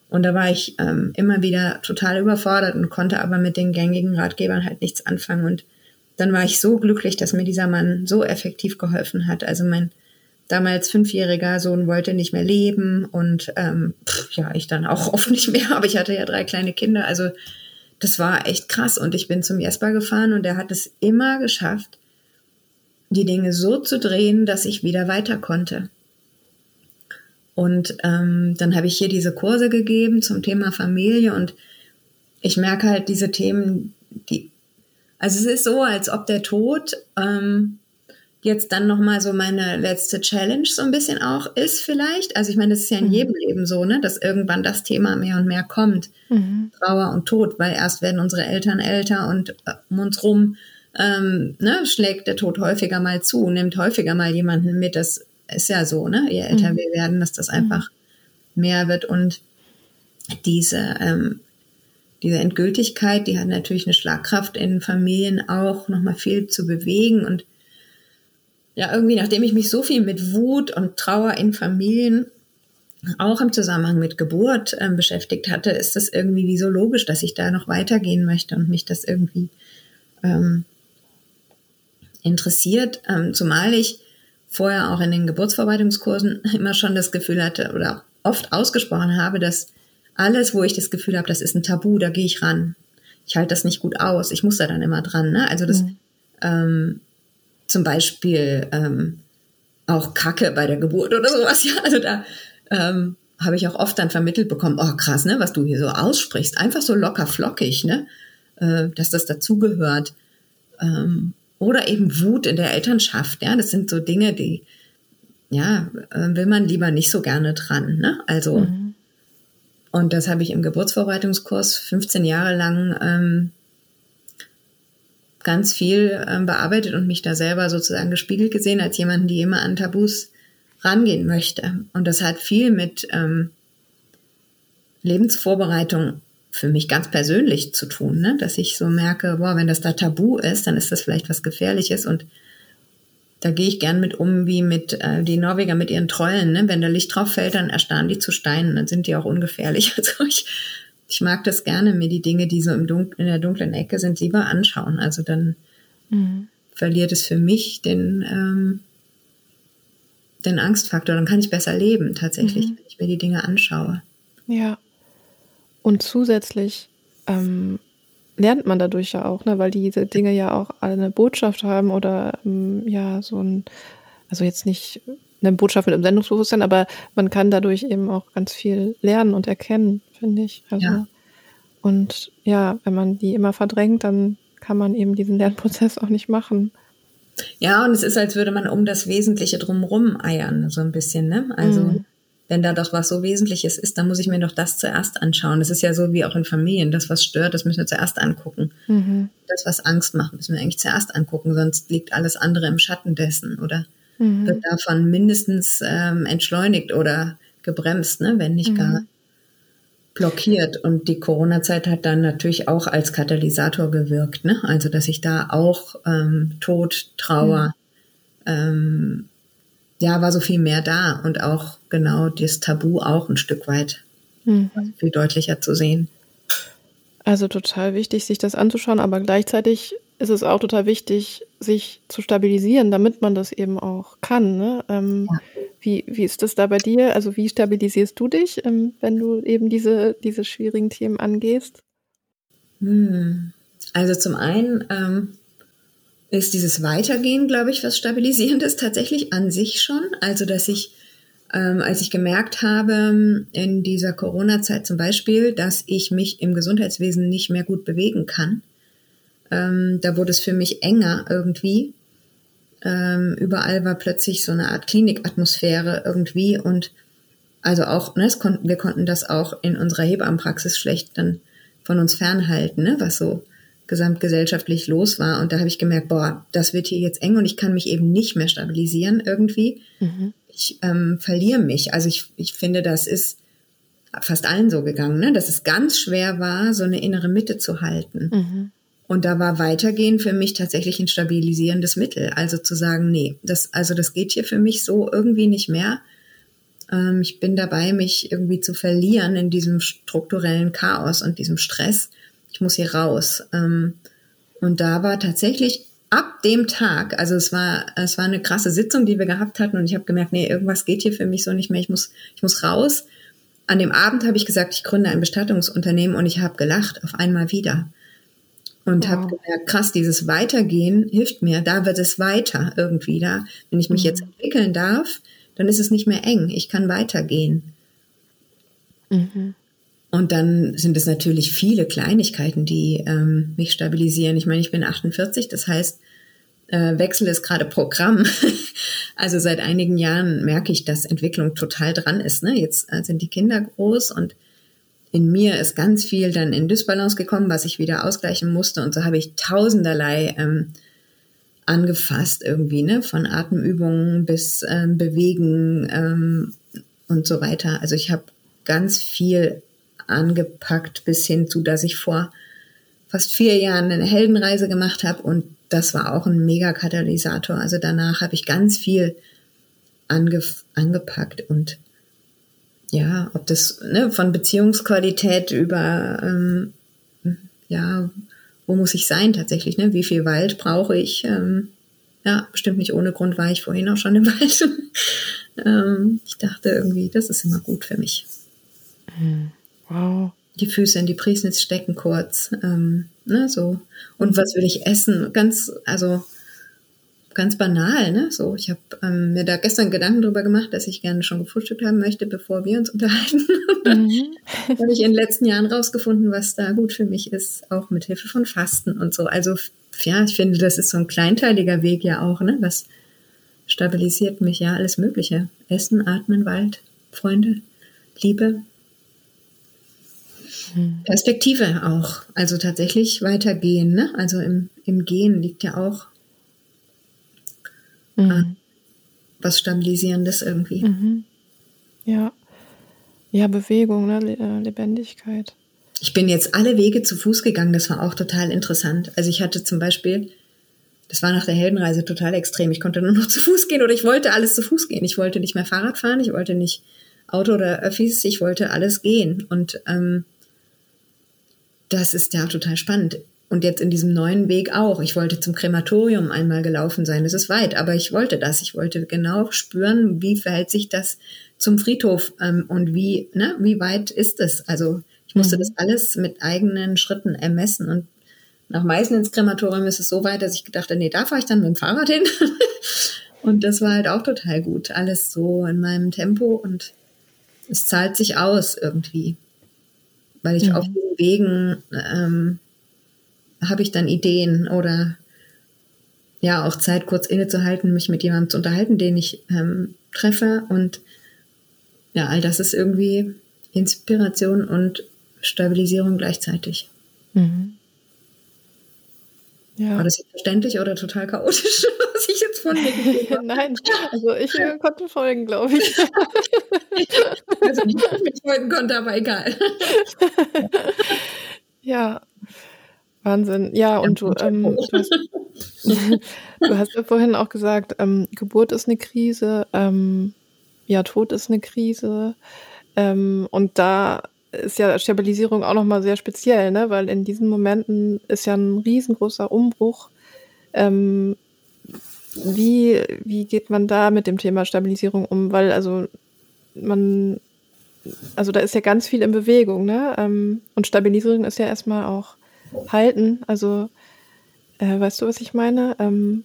Und da war ich ähm, immer wieder total überfordert und konnte aber mit den gängigen Ratgebern halt nichts anfangen. Und dann war ich so glücklich, dass mir dieser Mann so effektiv geholfen hat. Also mein damals fünfjähriger Sohn wollte nicht mehr leben und ähm, pff, ja, ich dann auch oft nicht mehr, aber ich hatte ja drei kleine Kinder. Also das war echt krass. Und ich bin zum Jesper gefahren und er hat es immer geschafft, die Dinge so zu drehen, dass ich wieder weiter konnte. Und ähm, dann habe ich hier diese Kurse gegeben zum Thema Familie und ich merke halt diese Themen, die, also es ist so, als ob der Tod ähm, jetzt dann nochmal so meine letzte Challenge so ein bisschen auch ist vielleicht. Also ich meine, das ist ja in mhm. jedem Leben so, ne, dass irgendwann das Thema mehr und mehr kommt. Mhm. Trauer und Tod, weil erst werden unsere Eltern älter und äh, um uns rum ähm, ne, schlägt der Tod häufiger mal zu, nimmt häufiger mal jemanden mit. Das ist ja so, ne? Je älter mhm. wir werden, dass das einfach mehr wird und diese, ähm, diese Endgültigkeit, die hat natürlich eine Schlagkraft in Familien auch, nochmal viel zu bewegen und ja, irgendwie, nachdem ich mich so viel mit Wut und Trauer in Familien auch im Zusammenhang mit Geburt ähm, beschäftigt hatte, ist das irgendwie wie so logisch, dass ich da noch weitergehen möchte und mich das irgendwie ähm, interessiert, ähm, zumal ich vorher auch in den Geburtsverwaltungskursen immer schon das Gefühl hatte oder oft ausgesprochen habe, dass alles, wo ich das Gefühl habe, das ist ein Tabu, da gehe ich ran. Ich halte das nicht gut aus. Ich muss da dann immer dran. Ne? Also das mhm. ähm, zum Beispiel ähm, auch Kacke bei der Geburt oder sowas. Ja, also da ähm, habe ich auch oft dann vermittelt bekommen, oh krass, ne, was du hier so aussprichst, einfach so locker flockig, ne, äh, dass das dazugehört. Ähm, oder eben Wut in der Elternschaft. Ja, das sind so Dinge, die, ja, äh, will man lieber nicht so gerne dran. Ne? Also, mhm. und das habe ich im Geburtsvorbereitungskurs 15 Jahre lang ähm, ganz viel ähm, bearbeitet und mich da selber sozusagen gespiegelt gesehen als jemanden, die immer an Tabus rangehen möchte. Und das hat viel mit ähm, Lebensvorbereitung für mich ganz persönlich zu tun, ne? dass ich so merke, boah, wenn das da tabu ist, dann ist das vielleicht was Gefährliches und da gehe ich gern mit um, wie mit äh, die Norweger mit ihren Trollen. Ne? Wenn da Licht drauf fällt, dann erstarren die zu Steinen, dann sind die auch ungefährlich. Also ich, ich mag das gerne, mir die Dinge, die so im Dun in der dunklen Ecke sind, lieber anschauen. Also dann mhm. verliert es für mich den, ähm, den Angstfaktor. Dann kann ich besser leben, tatsächlich, mhm. wenn ich mir die Dinge anschaue. Ja. Und zusätzlich ähm, lernt man dadurch ja auch, ne, weil diese Dinge ja auch eine Botschaft haben oder ähm, ja, so ein, also jetzt nicht eine Botschaft mit einem Sendungsbewusstsein, aber man kann dadurch eben auch ganz viel lernen und erkennen, finde ich. Also, ja. Und ja, wenn man die immer verdrängt, dann kann man eben diesen Lernprozess auch nicht machen. Ja, und es ist, als würde man um das Wesentliche drumherum eiern, so ein bisschen, ne? Also, mhm wenn da doch was so Wesentliches ist, dann muss ich mir doch das zuerst anschauen. Das ist ja so wie auch in Familien. Das, was stört, das müssen wir zuerst angucken. Mhm. Das, was Angst macht, müssen wir eigentlich zuerst angucken, sonst liegt alles andere im Schatten dessen oder mhm. wird davon mindestens ähm, entschleunigt oder gebremst, ne? wenn nicht mhm. gar blockiert. Und die Corona-Zeit hat dann natürlich auch als Katalysator gewirkt. Ne? Also, dass ich da auch ähm, Tod, Trauer, ähm, ja, war so viel mehr da und auch genau das Tabu auch ein Stück weit mhm. viel deutlicher zu sehen. Also total wichtig, sich das anzuschauen, aber gleichzeitig ist es auch total wichtig, sich zu stabilisieren, damit man das eben auch kann. Ne? Ähm, ja. wie, wie ist das da bei dir? Also wie stabilisierst du dich, ähm, wenn du eben diese, diese schwierigen Themen angehst? Hm. Also zum einen ähm, ist dieses Weitergehen, glaube ich, was Stabilisierendes tatsächlich an sich schon. Also, dass ich, ähm, als ich gemerkt habe, in dieser Corona-Zeit zum Beispiel, dass ich mich im Gesundheitswesen nicht mehr gut bewegen kann, ähm, da wurde es für mich enger irgendwie. Ähm, überall war plötzlich so eine Art Klinikatmosphäre irgendwie und also auch, ne, kon wir konnten das auch in unserer Hebammenpraxis schlecht dann von uns fernhalten, ne, was so gesamtgesellschaftlich los war. Und da habe ich gemerkt, boah, das wird hier jetzt eng und ich kann mich eben nicht mehr stabilisieren irgendwie. Mhm. Ich ähm, verliere mich. Also ich, ich finde, das ist fast allen so gegangen, ne? dass es ganz schwer war, so eine innere Mitte zu halten. Mhm. Und da war Weitergehen für mich tatsächlich ein stabilisierendes Mittel. Also zu sagen, nee, das, also das geht hier für mich so irgendwie nicht mehr. Ähm, ich bin dabei, mich irgendwie zu verlieren in diesem strukturellen Chaos und diesem Stress. Ich muss hier raus. Ähm, und da war tatsächlich ab dem Tag, also es war, es war eine krasse Sitzung, die wir gehabt hatten und ich habe gemerkt, nee, irgendwas geht hier für mich so nicht mehr. Ich muss, ich muss raus. An dem Abend habe ich gesagt, ich gründe ein Bestattungsunternehmen und ich habe gelacht auf einmal wieder. Und wow. habe gemerkt, krass, dieses Weitergehen hilft mir. Da wird es weiter irgendwie da. Wenn ich mich mhm. jetzt entwickeln darf, dann ist es nicht mehr eng. Ich kann weitergehen. Mhm. Und dann sind es natürlich viele Kleinigkeiten, die ähm, mich stabilisieren. Ich meine, ich bin 48, das heißt, äh, Wechsel ist gerade Programm. also seit einigen Jahren merke ich, dass Entwicklung total dran ist. Ne? Jetzt äh, sind die Kinder groß und in mir ist ganz viel dann in Dysbalance gekommen, was ich wieder ausgleichen musste. Und so habe ich tausenderlei ähm, angefasst irgendwie, ne? Von Atemübungen bis ähm, Bewegen ähm, und so weiter. Also ich habe ganz viel angepackt bis hin zu, dass ich vor fast vier Jahren eine Heldenreise gemacht habe und das war auch ein Mega-Katalysator. Also danach habe ich ganz viel ange angepackt und ja, ob das ne, von Beziehungsqualität über ähm, ja, wo muss ich sein tatsächlich, ne? Wie viel Wald brauche ich? Ähm, ja, bestimmt nicht ohne Grund war ich vorhin auch schon im Wald. ähm, ich dachte irgendwie, das ist immer gut für mich. Hm. Wow. Die Füße in die Priesnitz stecken kurz. Ähm, ne, so. Und was will ich essen? Ganz, also ganz banal, ne? So, ich habe ähm, mir da gestern Gedanken drüber gemacht, dass ich gerne schon gefrühstückt haben möchte, bevor wir uns unterhalten. Mhm. habe ich in den letzten Jahren rausgefunden, was da gut für mich ist, auch mit Hilfe von Fasten und so. Also ja, ich finde, das ist so ein kleinteiliger Weg ja auch, ne? Was stabilisiert mich ja alles Mögliche. Essen, Atmen, Wald, Freunde, Liebe. Mhm. Perspektive auch. Also tatsächlich weitergehen, ne? Also im, im Gehen liegt ja auch mhm. was Stabilisierendes irgendwie. Mhm. Ja. Ja, Bewegung, ne? Äh, Lebendigkeit. Ich bin jetzt alle Wege zu Fuß gegangen, das war auch total interessant. Also ich hatte zum Beispiel, das war nach der Heldenreise total extrem. Ich konnte nur noch zu Fuß gehen oder ich wollte alles zu Fuß gehen. Ich wollte nicht mehr Fahrrad fahren, ich wollte nicht Auto oder Öffis, ich wollte alles gehen. Und ähm, das ist ja total spannend. Und jetzt in diesem neuen Weg auch. Ich wollte zum Krematorium einmal gelaufen sein. Es ist weit, aber ich wollte das. Ich wollte genau spüren, wie verhält sich das zum Friedhof ähm, und wie, ne, wie weit ist es? Also ich musste mhm. das alles mit eigenen Schritten ermessen. Und nach Meißen ins Krematorium ist es so weit, dass ich gedacht habe, nee, da fahre ich dann mit dem Fahrrad hin. und das war halt auch total gut. Alles so in meinem Tempo und es zahlt sich aus irgendwie. Weil ich mhm. auf den Wegen ähm, habe ich dann Ideen oder ja auch Zeit, kurz innezuhalten, mich mit jemandem zu unterhalten, den ich ähm, treffe. Und ja, all das ist irgendwie Inspiration und Stabilisierung gleichzeitig. Mhm. Ja. War das jetzt verständlich oder total chaotisch, was ich jetzt von mir gegeben habe? Nein, also ich äh, konnte folgen, glaube ich. also nicht, dass ich folgen konnte, aber egal. ja, Wahnsinn. Ja, und du, ähm, du, hast, du, hast, ja vorhin auch gesagt, ähm, Geburt ist eine Krise, ähm, ja, Tod ist eine Krise. Ähm, und da ist ja Stabilisierung auch nochmal sehr speziell, ne? weil in diesen Momenten ist ja ein riesengroßer Umbruch. Ähm, wie, wie geht man da mit dem Thema Stabilisierung um? Weil also man, also da ist ja ganz viel in Bewegung, ne? Ähm, und Stabilisierung ist ja erstmal auch halten. Also, äh, weißt du, was ich meine? Ähm,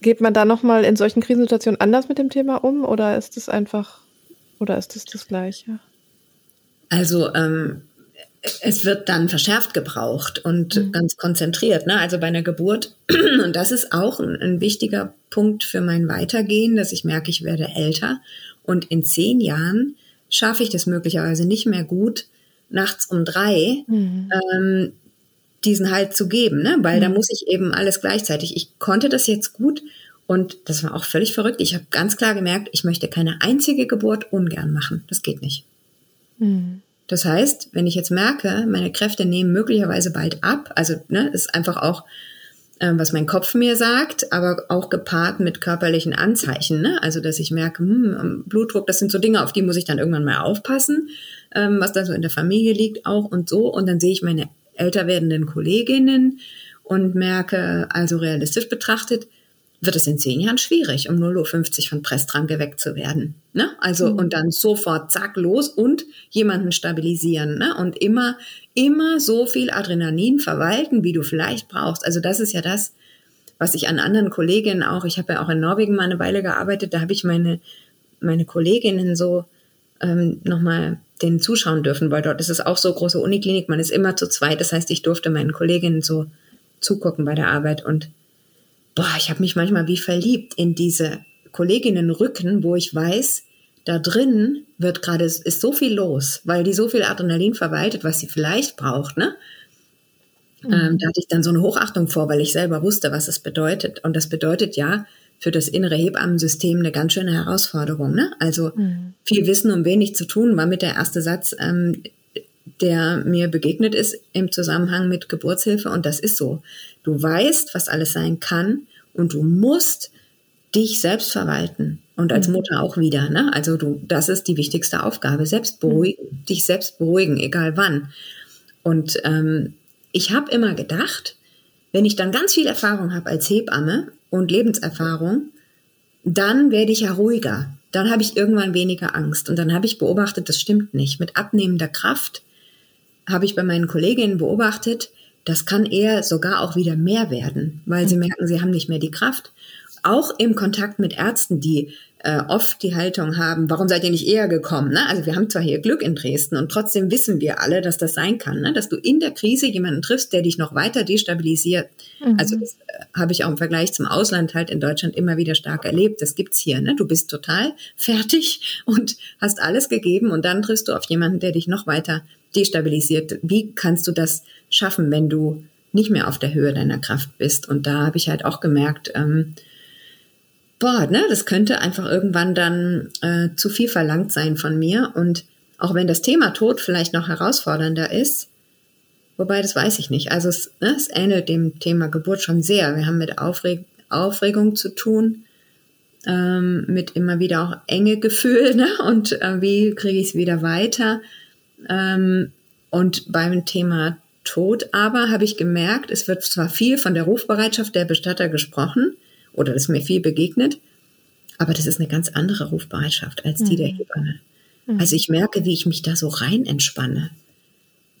geht man da nochmal in solchen Krisensituationen anders mit dem Thema um oder ist es einfach, oder ist es das Gleiche? Also, ähm, es wird dann verschärft gebraucht und mhm. ganz konzentriert. Ne? Also bei einer Geburt, und das ist auch ein, ein, wichtiger Punkt für mein Weitergehen, dass ich merke, ich werde älter und in zehn Jahren schaffe ich das möglicherweise nicht mehr gut, nachts um drei, mhm. ähm, diesen Halt zu geben, ne? weil da muss ich eben alles gleichzeitig. Ich konnte das jetzt gut und das war auch völlig verrückt. Ich habe ganz klar gemerkt, ich möchte keine einzige Geburt ungern machen. Das geht nicht. Mhm. Das heißt, wenn ich jetzt merke, meine Kräfte nehmen möglicherweise bald ab, also ne, ist einfach auch äh, was mein Kopf mir sagt, aber auch gepaart mit körperlichen Anzeichen. Ne? Also, dass ich merke, hm, Blutdruck, das sind so Dinge, auf die muss ich dann irgendwann mal aufpassen, ähm, was da so in der Familie liegt auch und so. Und dann sehe ich meine älter werdenden Kolleginnen und merke, also realistisch betrachtet, wird es in zehn Jahren schwierig, um 0.50 Uhr von Presstranke wegzuwerden. Ne? Also, mhm. und dann sofort zack los und jemanden stabilisieren. Ne? Und immer, immer so viel Adrenalin verwalten, wie du vielleicht brauchst. Also, das ist ja das, was ich an anderen Kolleginnen auch, ich habe ja auch in Norwegen mal eine Weile gearbeitet, da habe ich meine, meine Kolleginnen so ähm, nochmal denen zuschauen dürfen, weil dort ist es auch so große Uniklinik, man ist immer zu zweit. Das heißt, ich durfte meinen Kolleginnen so zugucken bei der Arbeit und boah, ich habe mich manchmal wie verliebt in diese Kolleginnenrücken, wo ich weiß, da drin wird gerade, ist so viel los, weil die so viel Adrenalin verwaltet, was sie vielleicht braucht, ne? Mhm. Ähm, da hatte ich dann so eine Hochachtung vor, weil ich selber wusste, was es bedeutet. Und das bedeutet ja für das innere Hebammensystem eine ganz schöne Herausforderung. Ne? Also mhm. viel Wissen um wenig zu tun war mit der erste Satz, ähm, der mir begegnet ist im Zusammenhang mit Geburtshilfe. Und das ist so. Du weißt, was alles sein kann und du musst dich selbst verwalten und als mhm. Mutter auch wieder. Ne? Also du, das ist die wichtigste Aufgabe, selbst beruhigen, mhm. dich selbst beruhigen, egal wann. Und ähm, ich habe immer gedacht, wenn ich dann ganz viel Erfahrung habe als Hebamme und Lebenserfahrung, dann werde ich ja ruhiger. Dann habe ich irgendwann weniger Angst. Und dann habe ich beobachtet, das stimmt nicht. Mit abnehmender Kraft habe ich bei meinen Kolleginnen beobachtet, das kann eher sogar auch wieder mehr werden, weil sie merken, sie haben nicht mehr die Kraft. Auch im Kontakt mit Ärzten, die äh, oft die Haltung haben, warum seid ihr nicht eher gekommen? Ne? Also wir haben zwar hier Glück in Dresden und trotzdem wissen wir alle, dass das sein kann, ne? dass du in der Krise jemanden triffst, der dich noch weiter destabilisiert. Mhm. Also das äh, habe ich auch im Vergleich zum Ausland halt in Deutschland immer wieder stark erlebt. Das gibt's hier. Ne? Du bist total fertig und hast alles gegeben und dann triffst du auf jemanden, der dich noch weiter destabilisiert. Wie kannst du das schaffen, wenn du nicht mehr auf der Höhe deiner Kraft bist? Und da habe ich halt auch gemerkt, ähm, boah, ne, das könnte einfach irgendwann dann äh, zu viel verlangt sein von mir. Und auch wenn das Thema Tod vielleicht noch herausfordernder ist, wobei das weiß ich nicht. Also es, ne, es ähnelt dem Thema Geburt schon sehr. Wir haben mit Aufreg Aufregung zu tun, ähm, mit immer wieder auch enge Gefühl, ne? Und äh, wie kriege ich es wieder weiter? Ähm, und beim Thema Tod aber habe ich gemerkt, es wird zwar viel von der Rufbereitschaft der Bestatter gesprochen, oder das ist mir viel begegnet. Aber das ist eine ganz andere Rufbereitschaft als die mhm. der Hebamme. Mhm. Also ich merke, wie ich mich da so rein entspanne.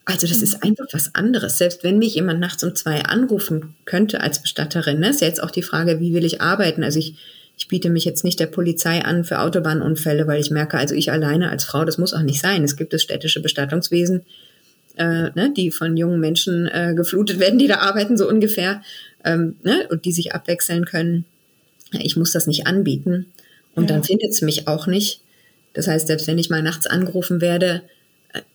Also das mhm. ist einfach was anderes. Selbst wenn mich jemand nachts um zwei anrufen könnte als Bestatterin, ne, ist ja jetzt auch die Frage, wie will ich arbeiten? Also ich, ich biete mich jetzt nicht der Polizei an für Autobahnunfälle, weil ich merke, also ich alleine als Frau, das muss auch nicht sein. Es gibt das städtische Bestattungswesen, äh, ne, die von jungen Menschen äh, geflutet werden, die da arbeiten, so ungefähr ähm, ne, und die sich abwechseln können. Ich muss das nicht anbieten. Und ja. dann findet es mich auch nicht. Das heißt, selbst wenn ich mal nachts angerufen werde,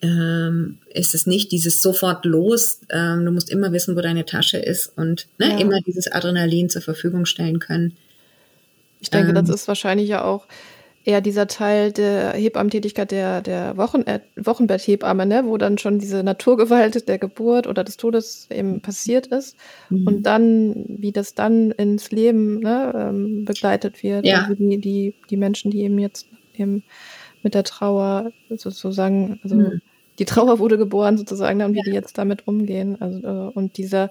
ähm, ist es nicht dieses sofort los. Ähm, du musst immer wissen, wo deine Tasche ist und ne, ja. immer dieses Adrenalin zur Verfügung stellen können. Ich denke, ähm, das ist wahrscheinlich ja auch eher dieser Teil der Hebammentätigkeit der, der Wochen, äh, Wochenbetthebamme, ne, wo dann schon diese Naturgewalt der Geburt oder des Todes eben passiert ist mhm. und dann, wie das dann ins Leben ne, ähm, begleitet wird. Ja. Also die, die, die Menschen, die eben jetzt eben mit der Trauer sozusagen, also mhm. die Trauer wurde geboren sozusagen, ne, und wie ja. die jetzt damit umgehen. Also, äh, und dieser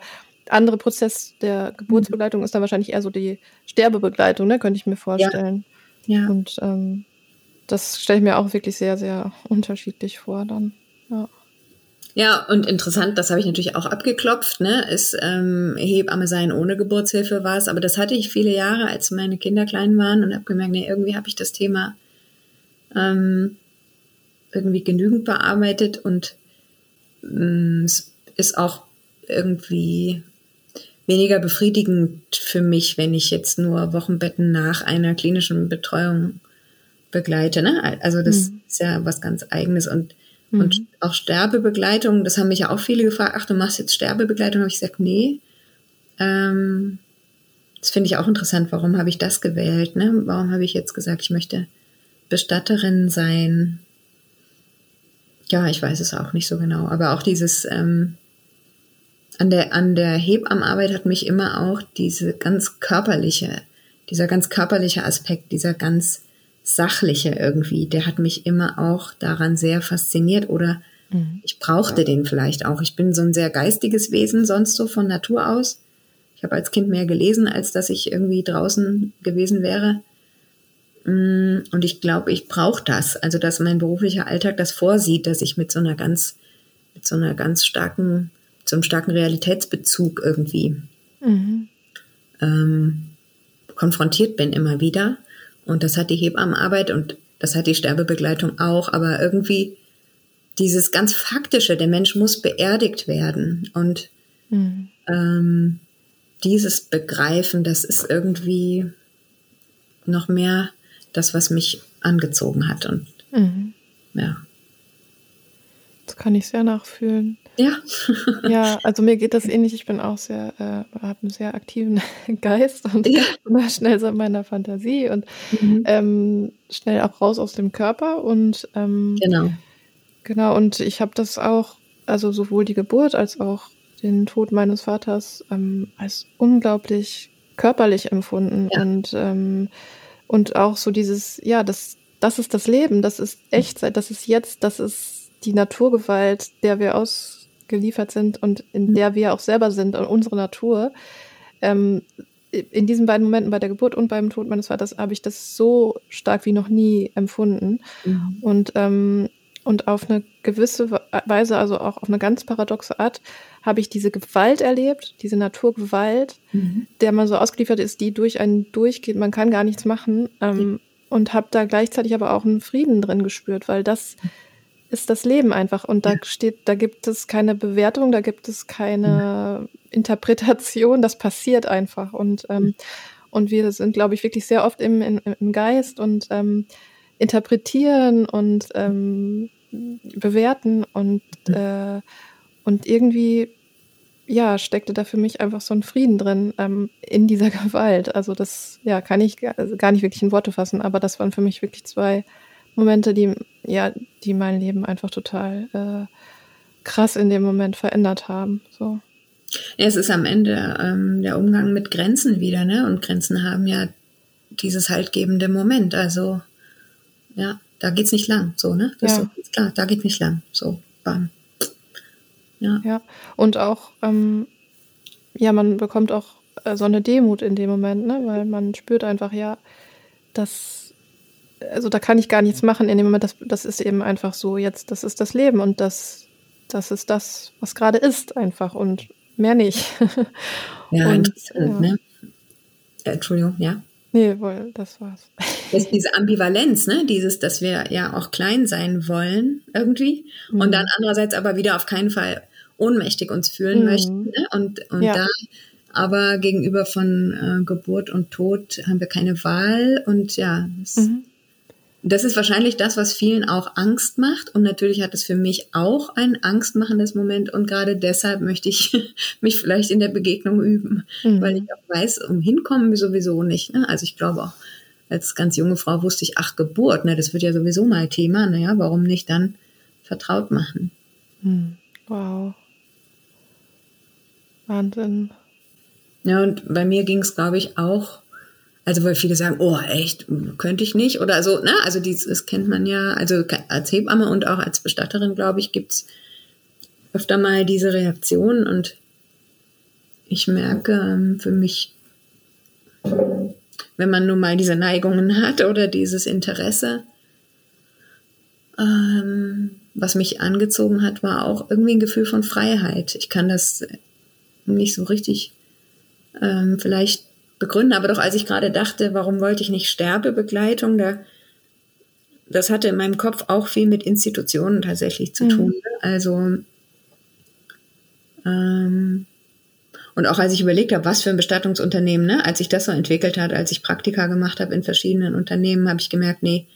andere Prozess der Geburtsbegleitung mhm. ist dann wahrscheinlich eher so die Sterbebegleitung, ne, könnte ich mir vorstellen. Ja. Ja. Und ähm, das stelle ich mir auch wirklich sehr, sehr unterschiedlich vor dann. Ja. Ja, und interessant, das habe ich natürlich auch abgeklopft, ne? Ist ähm, Hebamme sein ohne Geburtshilfe war es, aber das hatte ich viele Jahre, als meine Kinder klein waren und habe gemerkt, nee, irgendwie habe ich das Thema ähm, irgendwie genügend bearbeitet und ähm, es ist auch irgendwie weniger befriedigend für mich, wenn ich jetzt nur Wochenbetten nach einer klinischen Betreuung begleite. Ne? Also das mhm. ist ja was ganz Eigenes und Mhm. Und auch Sterbebegleitung, das haben mich ja auch viele gefragt, ach, du machst jetzt Sterbebegleitung? Habe ich gesagt, nee. Ähm, das finde ich auch interessant. Warum habe ich das gewählt? Ne? Warum habe ich jetzt gesagt, ich möchte Bestatterin sein? Ja, ich weiß es auch nicht so genau. Aber auch dieses ähm, an der an der Hebammenarbeit hat mich immer auch diese ganz körperliche, dieser ganz körperliche Aspekt, dieser ganz sachliche irgendwie, der hat mich immer auch daran sehr fasziniert oder mhm. ich brauchte den vielleicht auch. Ich bin so ein sehr geistiges Wesen sonst so von Natur aus. Ich habe als Kind mehr gelesen, als dass ich irgendwie draußen gewesen wäre. Mm, und ich glaube, ich brauche das. Also, dass mein beruflicher Alltag das vorsieht, dass ich mit so einer ganz, mit so einer ganz starken, so einem starken Realitätsbezug irgendwie mhm. ähm, konfrontiert bin immer wieder. Und das hat die Hebammenarbeit und das hat die Sterbebegleitung auch. Aber irgendwie dieses ganz Faktische, der Mensch muss beerdigt werden. Und mhm. ähm, dieses Begreifen, das ist irgendwie noch mehr das, was mich angezogen hat. Und mhm. ja. Das kann ich sehr nachfühlen. Ja. ja, also mir geht das ähnlich. Ich bin auch sehr, äh, habe einen sehr aktiven Geist und ja. schnell so in meiner Fantasie und mhm. ähm, schnell auch raus aus dem Körper. Und ähm, genau. Genau, und ich habe das auch, also sowohl die Geburt als auch den Tod meines Vaters ähm, als unglaublich körperlich empfunden ja. und ähm, und auch so dieses ja das das ist das Leben das ist Echtzeit das ist jetzt das ist die Naturgewalt der wir ausgeliefert sind und in mhm. der wir auch selber sind und unsere Natur ähm, in diesen beiden Momenten bei der Geburt und beim Tod meines Vaters habe ich das so stark wie noch nie empfunden mhm. und ähm, und auf eine gewisse Weise, also auch auf eine ganz paradoxe Art, habe ich diese Gewalt erlebt, diese Naturgewalt, mhm. der man so ausgeliefert ist, die durch einen durchgeht, man kann gar nichts machen. Ähm, ja. Und habe da gleichzeitig aber auch einen Frieden drin gespürt, weil das ist das Leben einfach. Und da steht, da gibt es keine Bewertung, da gibt es keine mhm. Interpretation, das passiert einfach. Und, ähm, und wir sind, glaube ich, wirklich sehr oft im, im, im Geist und ähm, interpretieren und ähm, bewerten und, mhm. äh, und irgendwie ja, steckte da für mich einfach so ein Frieden drin ähm, in dieser Gewalt. Also das, ja, kann ich also gar nicht wirklich in Worte fassen, aber das waren für mich wirklich zwei Momente, die, ja, die mein Leben einfach total äh, krass in dem Moment verändert haben. So. Ja, es ist am Ende ähm, der Umgang mit Grenzen wieder, ne? Und Grenzen haben ja dieses haltgebende Moment. Also ja, da geht's nicht lang, so, ne? Das ja. ist klar, da geht nicht lang, so, bam. Ja. ja, und auch, ähm, ja, man bekommt auch äh, so eine Demut in dem Moment, ne? Weil man spürt einfach, ja, das, also da kann ich gar nichts machen in dem Moment, das, das ist eben einfach so, jetzt, das ist das Leben und das, das ist das, was gerade ist, einfach und mehr nicht. ja, und, ja. Ne? Entschuldigung, ja. Nee, wohl, das war's. Das ist diese Ambivalenz, ne? Dieses, dass wir ja auch klein sein wollen irgendwie mhm. und dann andererseits aber wieder auf keinen Fall ohnmächtig uns fühlen mhm. möchten. Ne? Und, und ja. da aber gegenüber von äh, Geburt und Tod haben wir keine Wahl und ja, das, mhm. Das ist wahrscheinlich das, was vielen auch Angst macht. Und natürlich hat es für mich auch ein angstmachendes Moment. Und gerade deshalb möchte ich mich vielleicht in der Begegnung üben, mhm. weil ich auch weiß, um hinkommen wir sowieso nicht. Ne? Also ich glaube auch, als ganz junge Frau wusste ich, ach, Geburt, ne, das wird ja sowieso mal Thema. Naja, warum nicht dann vertraut machen? Mhm. Wow. Wahnsinn. Ja, und bei mir ging es, glaube ich, auch also weil viele sagen, oh echt, könnte ich nicht oder so, ne? Also dieses, das kennt man ja, also als Hebamme und auch als Bestatterin, glaube ich, gibt's öfter mal diese Reaktion und ich merke ähm, für mich, wenn man nun mal diese Neigungen hat oder dieses Interesse, ähm, was mich angezogen hat, war auch irgendwie ein Gefühl von Freiheit. Ich kann das nicht so richtig ähm, vielleicht begründen. Aber doch als ich gerade dachte, warum wollte ich nicht Sterbebegleitung, da, das hatte in meinem Kopf auch viel mit Institutionen tatsächlich zu mhm. tun. Also ähm, und auch als ich überlegt habe, was für ein Bestattungsunternehmen, ne, als sich das so entwickelt hat, als ich Praktika gemacht habe in verschiedenen Unternehmen, habe ich gemerkt, nee,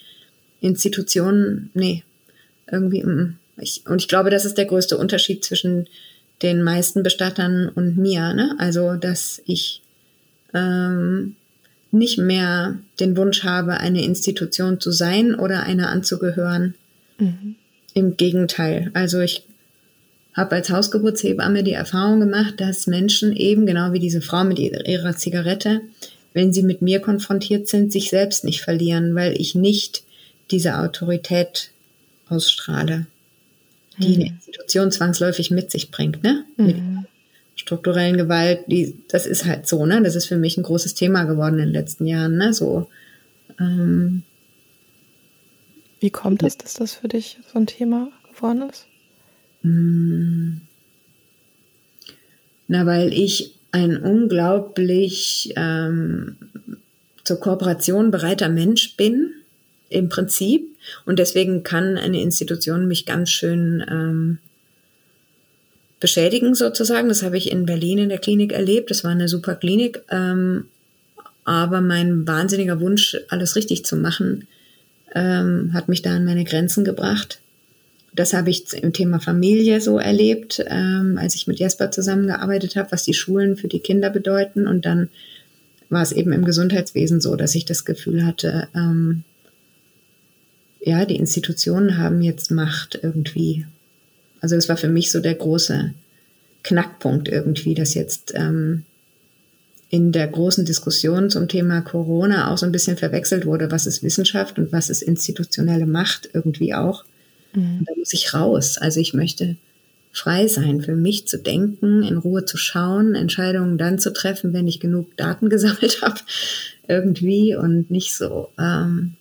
Institutionen, nee, irgendwie, mm, Ich, und ich glaube, das ist der größte Unterschied zwischen den meisten Bestattern und mir. Ne? Also, dass ich ähm, nicht mehr den Wunsch habe, eine Institution zu sein oder einer anzugehören. Mhm. Im Gegenteil. Also ich habe als Hausgeburtshebamme die Erfahrung gemacht, dass Menschen eben, genau wie diese Frau mit ihrer Zigarette, wenn sie mit mir konfrontiert sind, sich selbst nicht verlieren, weil ich nicht diese Autorität ausstrahle, die eine mhm. Institution zwangsläufig mit sich bringt, ne? Mhm. Strukturellen Gewalt, die, das ist halt so, ne? Das ist für mich ein großes Thema geworden in den letzten Jahren, ne? So. Ähm, Wie kommt es, dass das für dich so ein Thema geworden ist? Hm. Na, weil ich ein unglaublich ähm, zur Kooperation bereiter Mensch bin, im Prinzip. Und deswegen kann eine Institution mich ganz schön ähm, beschädigen, sozusagen. Das habe ich in Berlin in der Klinik erlebt. Das war eine super Klinik. Ähm, aber mein wahnsinniger Wunsch, alles richtig zu machen, ähm, hat mich da an meine Grenzen gebracht. Das habe ich im Thema Familie so erlebt, ähm, als ich mit Jesper zusammengearbeitet habe, was die Schulen für die Kinder bedeuten. Und dann war es eben im Gesundheitswesen so, dass ich das Gefühl hatte, ähm, ja, die Institutionen haben jetzt Macht irgendwie. Also das war für mich so der große Knackpunkt irgendwie, dass jetzt ähm, in der großen Diskussion zum Thema Corona auch so ein bisschen verwechselt wurde, was ist Wissenschaft und was ist institutionelle Macht irgendwie auch. Mhm. Da muss ich raus. Also ich möchte frei sein, für mich zu denken, in Ruhe zu schauen, Entscheidungen dann zu treffen, wenn ich genug Daten gesammelt habe, irgendwie und nicht so, ähm,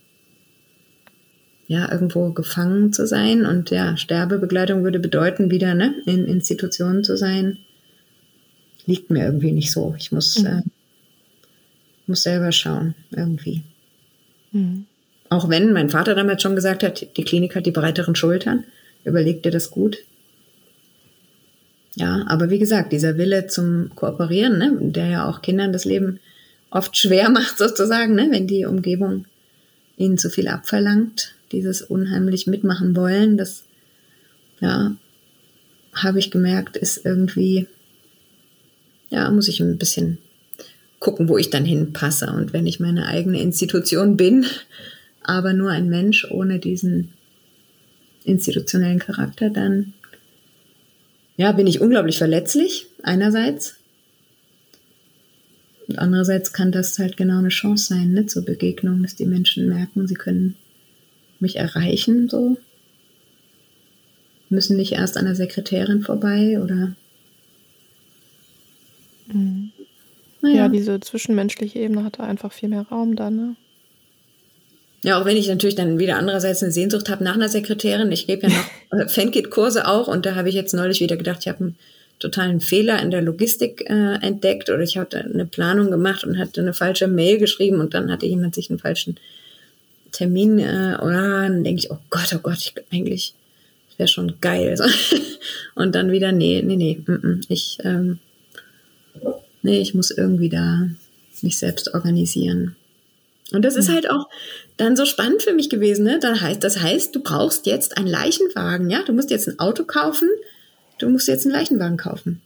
ja, irgendwo gefangen zu sein. Und ja, Sterbebegleitung würde bedeuten, wieder ne, in Institutionen zu sein. Liegt mir irgendwie nicht so. Ich muss, mhm. äh, muss selber schauen, irgendwie. Mhm. Auch wenn mein Vater damals schon gesagt hat, die Klinik hat die breiteren Schultern, überleg dir das gut. Ja, aber wie gesagt, dieser Wille zum Kooperieren, ne, der ja auch Kindern das Leben oft schwer macht, sozusagen, ne, wenn die Umgebung ihnen zu viel abverlangt, dieses unheimlich mitmachen wollen, das, ja, habe ich gemerkt, ist irgendwie, ja, muss ich ein bisschen gucken, wo ich dann hinpasse. Und wenn ich meine eigene Institution bin, aber nur ein Mensch ohne diesen institutionellen Charakter, dann ja, bin ich unglaublich verletzlich, einerseits. Und andererseits kann das halt genau eine Chance sein, ne, zur Begegnung, dass die Menschen merken, sie können mich erreichen, so. Müssen nicht erst an der Sekretärin vorbei oder. Mhm. Naja. Ja, diese zwischenmenschliche Ebene hatte einfach viel mehr Raum dann, ne? Ja, auch wenn ich natürlich dann wieder andererseits eine Sehnsucht habe nach einer Sekretärin. Ich gebe ja noch äh, Fankit-Kurse auch und da habe ich jetzt neulich wieder gedacht, ich habe einen totalen Fehler in der Logistik äh, entdeckt oder ich hatte eine Planung gemacht und hatte eine falsche Mail geschrieben und dann hatte jemand sich einen falschen Termin äh, oder dann denke ich, oh Gott, oh Gott, ich eigentlich wäre schon geil. und dann wieder, nee, nee, nee, mm, mm, ich, ähm, nee, ich muss irgendwie da mich selbst organisieren. Und das ist halt auch dann so spannend für mich gewesen. Ne? Das, heißt, das heißt, du brauchst jetzt einen Leichenwagen. Ja, du musst jetzt ein Auto kaufen. Du musst jetzt einen Leichenwagen kaufen.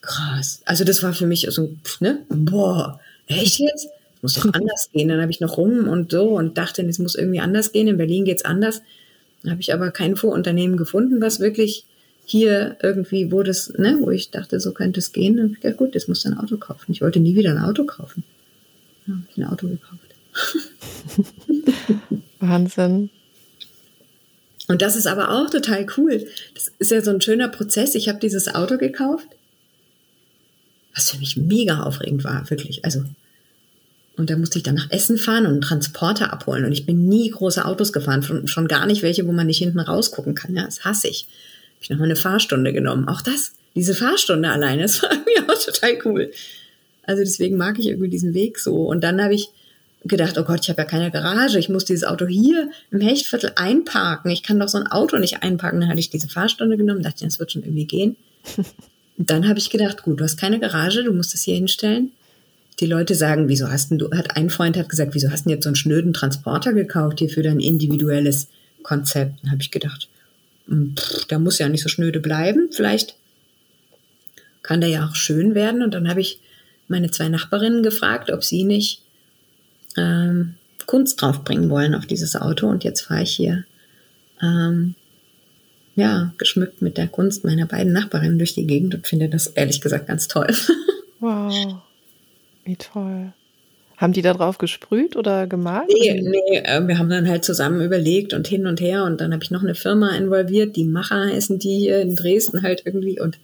Krass. Also das war für mich so, ne? Boah, echt jetzt? Muss doch anders gehen. Dann habe ich noch rum und so und dachte, es muss irgendwie anders gehen. In Berlin geht's anders. Dann habe ich aber kein Vorunternehmen gefunden, was wirklich hier irgendwie, wo das, ne, wo ich dachte, so könnte es gehen. Dann habe ich gedacht, gut, jetzt musst du ein Auto kaufen. Ich wollte nie wieder ein Auto kaufen. Ja, ich ein Auto gekauft. Wahnsinn. Und das ist aber auch total cool. Das ist ja so ein schöner Prozess. Ich habe dieses Auto gekauft, was für mich mega aufregend war, wirklich. Also, und da musste ich dann nach Essen fahren und einen Transporter abholen. Und ich bin nie große Autos gefahren, schon gar nicht welche, wo man nicht hinten rausgucken kann. Ja, das hasse ich. Habe ich nochmal eine Fahrstunde genommen. Auch das, diese Fahrstunde alleine, das war mir auch total cool. Also deswegen mag ich irgendwie diesen Weg so. Und dann habe ich gedacht, oh Gott, ich habe ja keine Garage, ich muss dieses Auto hier im Hechtviertel einparken. Ich kann doch so ein Auto nicht einparken. Dann hatte ich diese Fahrstunde genommen, dachte, das wird schon irgendwie gehen. Und dann habe ich gedacht, gut, du hast keine Garage, du musst das hier hinstellen. Die Leute sagen, wieso hast du, hat ein Freund hat gesagt, wieso hast du jetzt so einen schnöden Transporter gekauft hier für dein individuelles Konzept? Dann habe ich gedacht, hm, der muss ja nicht so schnöde bleiben. Vielleicht kann der ja auch schön werden. Und dann habe ich meine zwei Nachbarinnen gefragt, ob sie nicht ähm, Kunst draufbringen wollen auf dieses Auto. Und jetzt fahre ich hier ähm, ja, geschmückt mit der Kunst meiner beiden Nachbarinnen durch die Gegend und finde das ehrlich gesagt ganz toll. Wow, wie toll. Haben die da drauf gesprüht oder gemalt? Nee, nee, äh, wir haben dann halt zusammen überlegt und hin und her und dann habe ich noch eine Firma involviert, die Macher heißen die hier in Dresden halt irgendwie und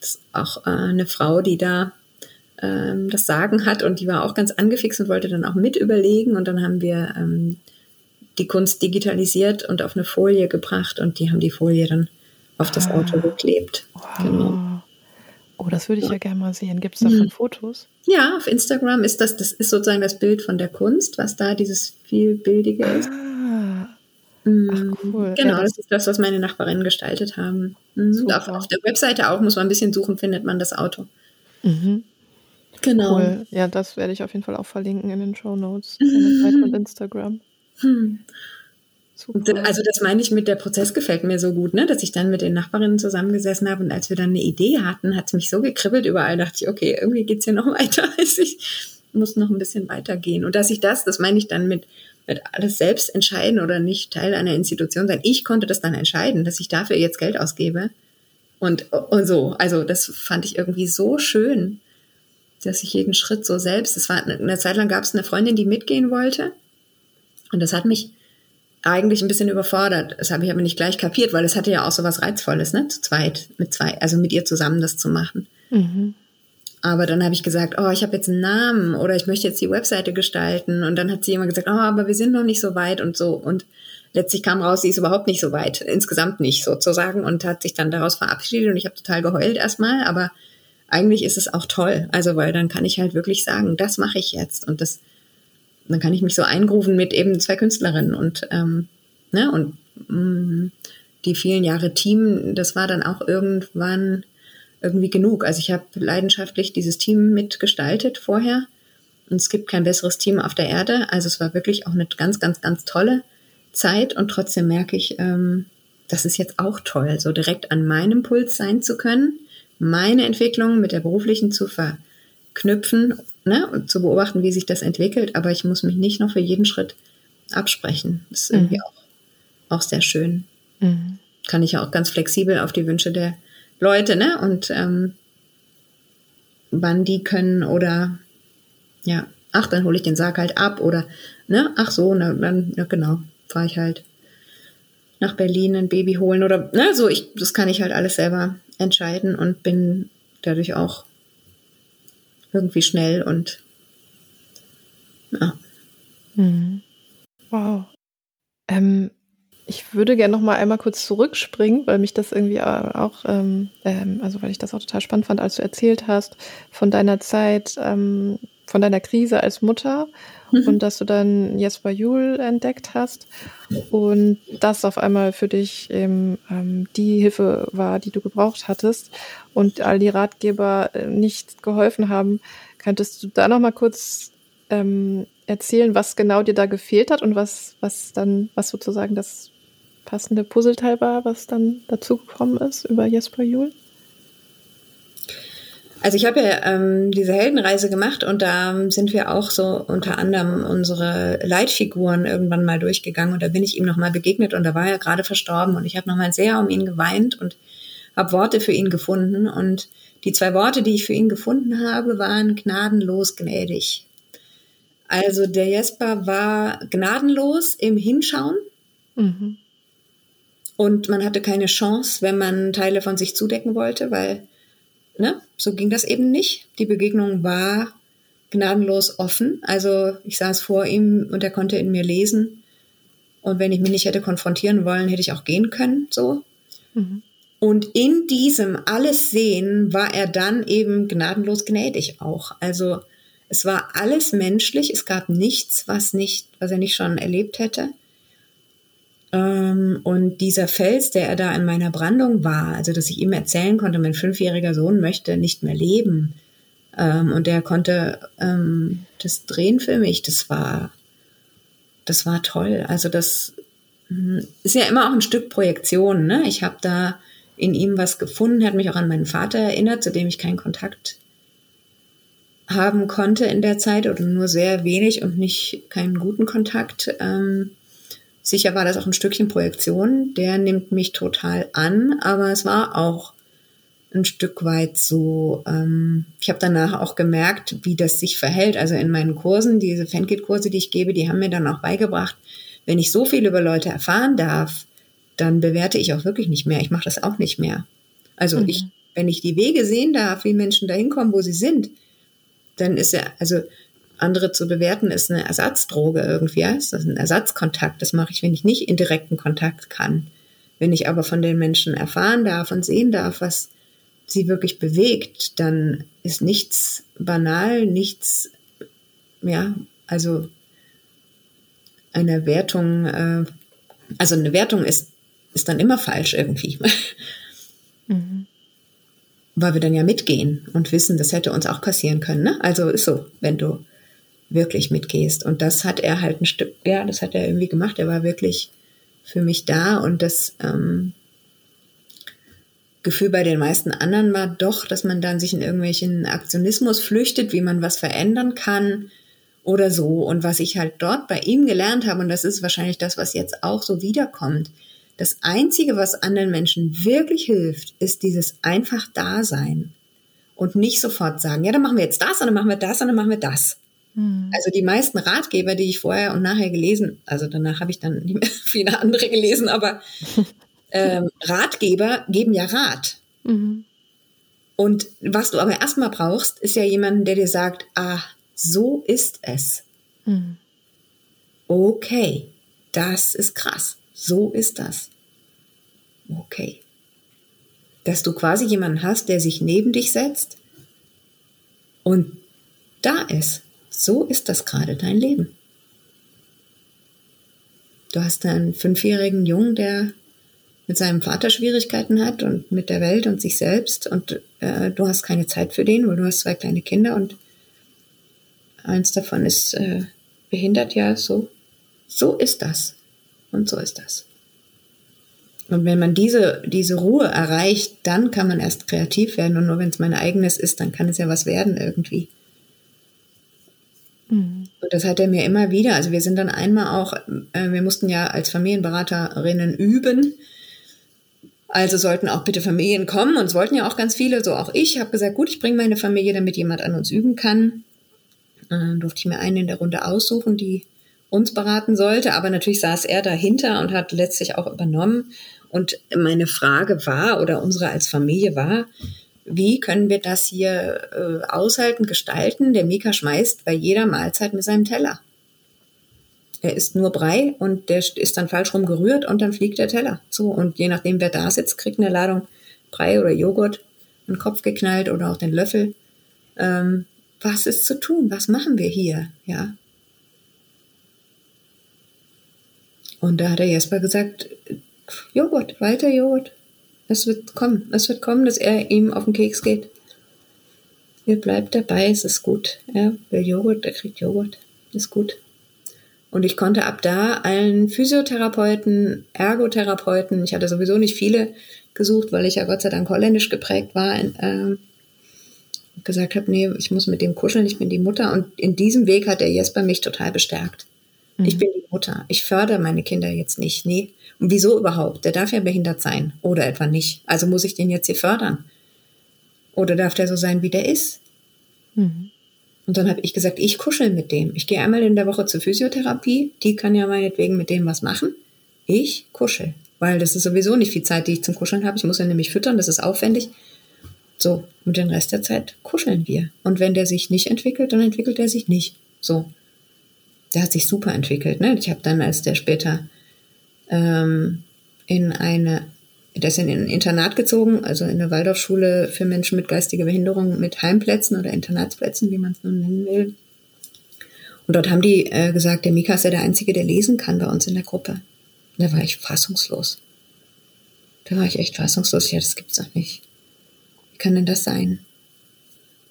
das ist auch äh, eine Frau, die da ähm, das Sagen hat und die war auch ganz angefixt und wollte dann auch mit überlegen und dann haben wir ähm, die Kunst digitalisiert und auf eine Folie gebracht und die haben die Folie dann auf das Ah. Auto geklebt. Wow. Genau. Oh, das würde ich ja gerne mal sehen. Gibt es davon Mhm. Fotos? Ja, auf Instagram ist das, das ist sozusagen das Bild von der Kunst, was da dieses vielbildige ist. Ah, Mhm. cool. Genau, Ja, das, das- ist das, was meine Nachbarinnen gestaltet haben. Mhm. Auf, auf der Webseite auch, muss man ein bisschen suchen, findet man das Auto. mhm. Genau. Cool. Ja, das werde ich auf jeden Fall auch verlinken in den Show Notes. Deine Seite und Instagram. Hm. Super. Also das meine ich mit der Prozess gefällt mir so gut, ne? dass ich dann mit den Nachbarinnen zusammengesessen habe und als wir dann eine Idee hatten, hat es mich so gekribbelt überall, dachte ich, okay, irgendwie geht's hier noch weiter. Also ich muss noch ein bisschen weitergehen. Und dass ich das, das meine ich dann mit, mit alles selbst entscheiden oder nicht Teil einer Institution sein. Ich konnte das dann entscheiden, dass ich dafür jetzt Geld ausgebe. Und, und so, also das fand ich irgendwie so schön, dass ich jeden Schritt so selbst, es war eine Zeit lang gab es eine Freundin, die mitgehen wollte. Und das hat mich eigentlich ein bisschen überfordert. Das habe ich aber nicht gleich kapiert, weil es hatte ja auch so was Reizvolles, ne? Zu zweit, mit zwei, also mit ihr zusammen das zu machen. Mhm. Aber dann habe ich gesagt, oh, ich habe jetzt einen Namen oder ich möchte jetzt die Webseite gestalten. Und dann hat sie immer gesagt, oh, aber wir sind noch nicht so weit und so. Und letztlich kam raus, sie ist überhaupt nicht so weit, insgesamt nicht sozusagen und hat sich dann daraus verabschiedet und ich habe total geheult erstmal, aber eigentlich ist es auch toll, also weil dann kann ich halt wirklich sagen, das mache ich jetzt und das, dann kann ich mich so eingrufen mit eben zwei Künstlerinnen und ähm, ne und mh, die vielen Jahre Team, das war dann auch irgendwann irgendwie genug. Also ich habe leidenschaftlich dieses Team mitgestaltet vorher und es gibt kein besseres Team auf der Erde. Also es war wirklich auch eine ganz, ganz, ganz tolle Zeit und trotzdem merke ich, ähm, das ist jetzt auch toll, so direkt an meinem Puls sein zu können, meine Entwicklung mit der beruflichen zu verknüpfen ne, und zu beobachten, wie sich das entwickelt. Aber ich muss mich nicht noch für jeden Schritt absprechen. Das ist irgendwie auch, auch sehr schön. Mhm. Kann ich ja auch ganz flexibel auf die Wünsche der Leute, ne? Und ähm, wann die können oder ja, ach, dann hole ich den Sarg halt ab oder ne, ach so, na, dann, ja genau, fahre ich halt nach Berlin ein Baby holen oder ne, so, ich, das kann ich halt alles selber entscheiden und bin dadurch auch irgendwie schnell und ja. Mhm. Wow. Ähm, ich würde gerne noch mal einmal kurz zurückspringen, weil mich das irgendwie auch, ähm, ähm, also weil ich das auch total spannend fand, als du erzählt hast von deiner Zeit, ähm, von deiner Krise als Mutter Mhm. und dass du dann Jesper Juhl entdeckt hast und das auf einmal für dich eben ähm, die Hilfe war, die du gebraucht hattest und all die Ratgeber äh, nicht geholfen haben. Könntest du da noch mal kurz ähm, erzählen, was genau dir da gefehlt hat und was, was dann, was sozusagen das passende Puzzleteil war, was dann dazugekommen ist über Jesper Juhl? Also ich habe ja ähm, diese Heldenreise gemacht und da sind wir auch so unter anderem unsere Leitfiguren irgendwann mal durchgegangen und da bin ich ihm nochmal begegnet und da war er gerade verstorben und ich habe nochmal sehr um ihn geweint und habe Worte für ihn gefunden und die zwei Worte, die ich für ihn gefunden habe, waren gnadenlos gnädig. Also der Jesper war gnadenlos im Hinschauen Mhm. und man hatte keine Chance, wenn man Teile von sich zudecken wollte, weil ne, so ging das eben nicht. Die Begegnung war gnadenlos offen. Also ich saß vor ihm und er konnte in mir lesen. Und wenn ich mich nicht hätte konfrontieren wollen, hätte ich auch gehen können, so. Mhm. Und in diesem alles sehen war er dann eben gnadenlos gnädig auch. Also es war alles menschlich. Es gab nichts, was nicht, was er nicht schon erlebt hätte. Ähm, und dieser Fels, der er da in meiner Brandung war, also dass ich ihm erzählen konnte, mein fünfjähriger Sohn möchte nicht mehr leben. Ähm, und der konnte ähm, das drehen für mich. Das war, das war toll. Also das, ist ja immer auch ein Stück Projektion. Ne? Ich habe da in ihm was gefunden, hat mich auch an meinen Vater erinnert, zu dem ich keinen Kontakt haben konnte in der Zeit oder nur sehr wenig und nicht keinen guten Kontakt. Ähm, sicher war das auch ein Stückchen Projektion. Der nimmt mich total an, aber es war auch ein Stück weit so, ähm, ich habe danach auch gemerkt, wie das sich verhält. Also in meinen Kursen, diese Fankit-Kurse, die ich gebe, die haben mir dann auch beigebracht, wenn ich so viel über Leute erfahren darf, dann bewerte ich auch wirklich nicht mehr. Ich mache das auch nicht mehr. Also mhm. ich, wenn ich die Wege sehen darf, wie Menschen dahin kommen, wo sie sind, dann ist ja, also andere zu bewerten, ist eine Ersatzdroge irgendwie. Das ist ein Ersatzkontakt. Das mache ich, wenn ich nicht in direkten Kontakt kann. Wenn ich aber von den Menschen erfahren darf und sehen darf, was sie wirklich bewegt, dann ist nichts banal, nichts, ja, also eine Wertung, äh, also eine Wertung ist, ist dann immer falsch irgendwie. Mhm. Weil wir dann ja mitgehen und wissen, das hätte uns auch passieren können. Ne? Also ist so, wenn du wirklich mitgehst. Und das hat er halt ein Stück, ja, das hat er irgendwie gemacht. Er war wirklich für mich da und das ähm, Gefühl bei den meisten anderen war doch, dass man dann sich in irgendwelchen Aktionismus flüchtet, wie man was verändern kann oder so. Und was ich halt dort bei ihm gelernt habe, und das ist wahrscheinlich das, was jetzt auch so wiederkommt, das Einzige, was anderen Menschen wirklich hilft, ist dieses einfach Dasein und nicht sofort sagen, ja, dann machen wir jetzt das und dann machen wir das und dann machen wir das. Mhm. Also die meisten Ratgeber, die ich vorher und nachher gelesen, also danach habe ich dann nicht mehr viele andere gelesen, aber ähm, Ratgeber geben ja Rat. Mhm. Und was du aber erstmal brauchst, ist ja jemanden, der dir sagt, ah, so ist es. Mhm. Okay, das ist krass. So ist das. Okay. Dass du quasi jemanden hast, der sich neben dich setzt und da ist. So ist das gerade dein Leben. Du hast einen fünfjährigen Jungen, der mit seinem Vater Schwierigkeiten hat und mit der Welt und sich selbst und äh, du hast keine Zeit für den, weil du hast zwei kleine Kinder und Eins davon ist äh, behindert, ja, so. So ist das. Und so ist das. Und wenn man diese, diese Ruhe erreicht, dann kann man erst kreativ werden. Und nur wenn es mein eigenes ist, dann kann es ja was werden irgendwie. Mhm. Und das hat er mir immer wieder. Also wir sind dann einmal auch, äh, wir mussten ja als Familienberaterinnen üben. Also sollten auch bitte Familien kommen. Und es wollten ja auch ganz viele, so auch ich. habe gesagt, gut, ich bringe meine Familie, damit jemand an uns üben kann. Äh, durfte ich mir einen in der Runde aussuchen, die uns beraten sollte. Aber natürlich saß er dahinter und hat letztlich auch übernommen. Und meine Frage war, oder unsere als Familie war, wie können wir das hier äh, aushalten, gestalten? Der Mika schmeißt bei jeder Mahlzeit mit seinem Teller. Er isst nur Brei und der ist dann falsch rum gerührt und dann fliegt der Teller. So, und je nachdem, wer da sitzt, kriegt eine Ladung Brei oder Joghurt in den Kopf geknallt oder auch den Löffel. Ähm, was ist zu tun? Was machen wir hier? Ja. Und da hat der Jesper gesagt, Joghurt, weiter Joghurt. Es wird kommen, es wird kommen, dass er ihm auf den Keks geht. Ihr bleibt dabei, es ist gut. Er will Joghurt, er kriegt Joghurt, ist gut. Und ich konnte ab da allen Physiotherapeuten, Ergotherapeuten, ich hatte sowieso nicht viele gesucht, weil ich ja Gott sei Dank holländisch geprägt war, äh, gesagt habe, nee, ich muss mit dem kuscheln, ich bin die Mutter. Und in diesem Weg hat der Jesper mich total bestärkt. Mhm. Ich bin die Mutter. Ich fördere meine Kinder jetzt nicht. Nee. Und wieso überhaupt? Der darf ja behindert sein. Oder etwa nicht. Also muss ich den jetzt hier fördern. Oder darf der so sein, wie der ist? Mhm. Und dann habe ich gesagt, ich kuschel mit dem. Ich gehe einmal in der Woche zur Physiotherapie. Die kann ja meinetwegen mit dem was machen. Ich kuschel. Weil das ist sowieso nicht viel Zeit, die ich zum Kuscheln habe. Ich muss ja nämlich füttern, das ist aufwendig. So, und den Rest der Zeit kuscheln wir. Und wenn der sich nicht entwickelt, dann entwickelt er sich nicht. So. Der hat sich super entwickelt. Ne? Ich habe dann, als der später ähm, in eine, der ist in ein Internat gezogen, also in eine Waldorfschule für Menschen mit geistiger Behinderung mit Heimplätzen oder Internatsplätzen, wie man es nun nennen will. Und dort haben die äh, gesagt, der Mika ist ja der Einzige, der lesen kann bei uns in der Gruppe. Und da war ich fassungslos. Da war ich echt fassungslos. Ja, das gibt's doch nicht. Wie kann denn das sein?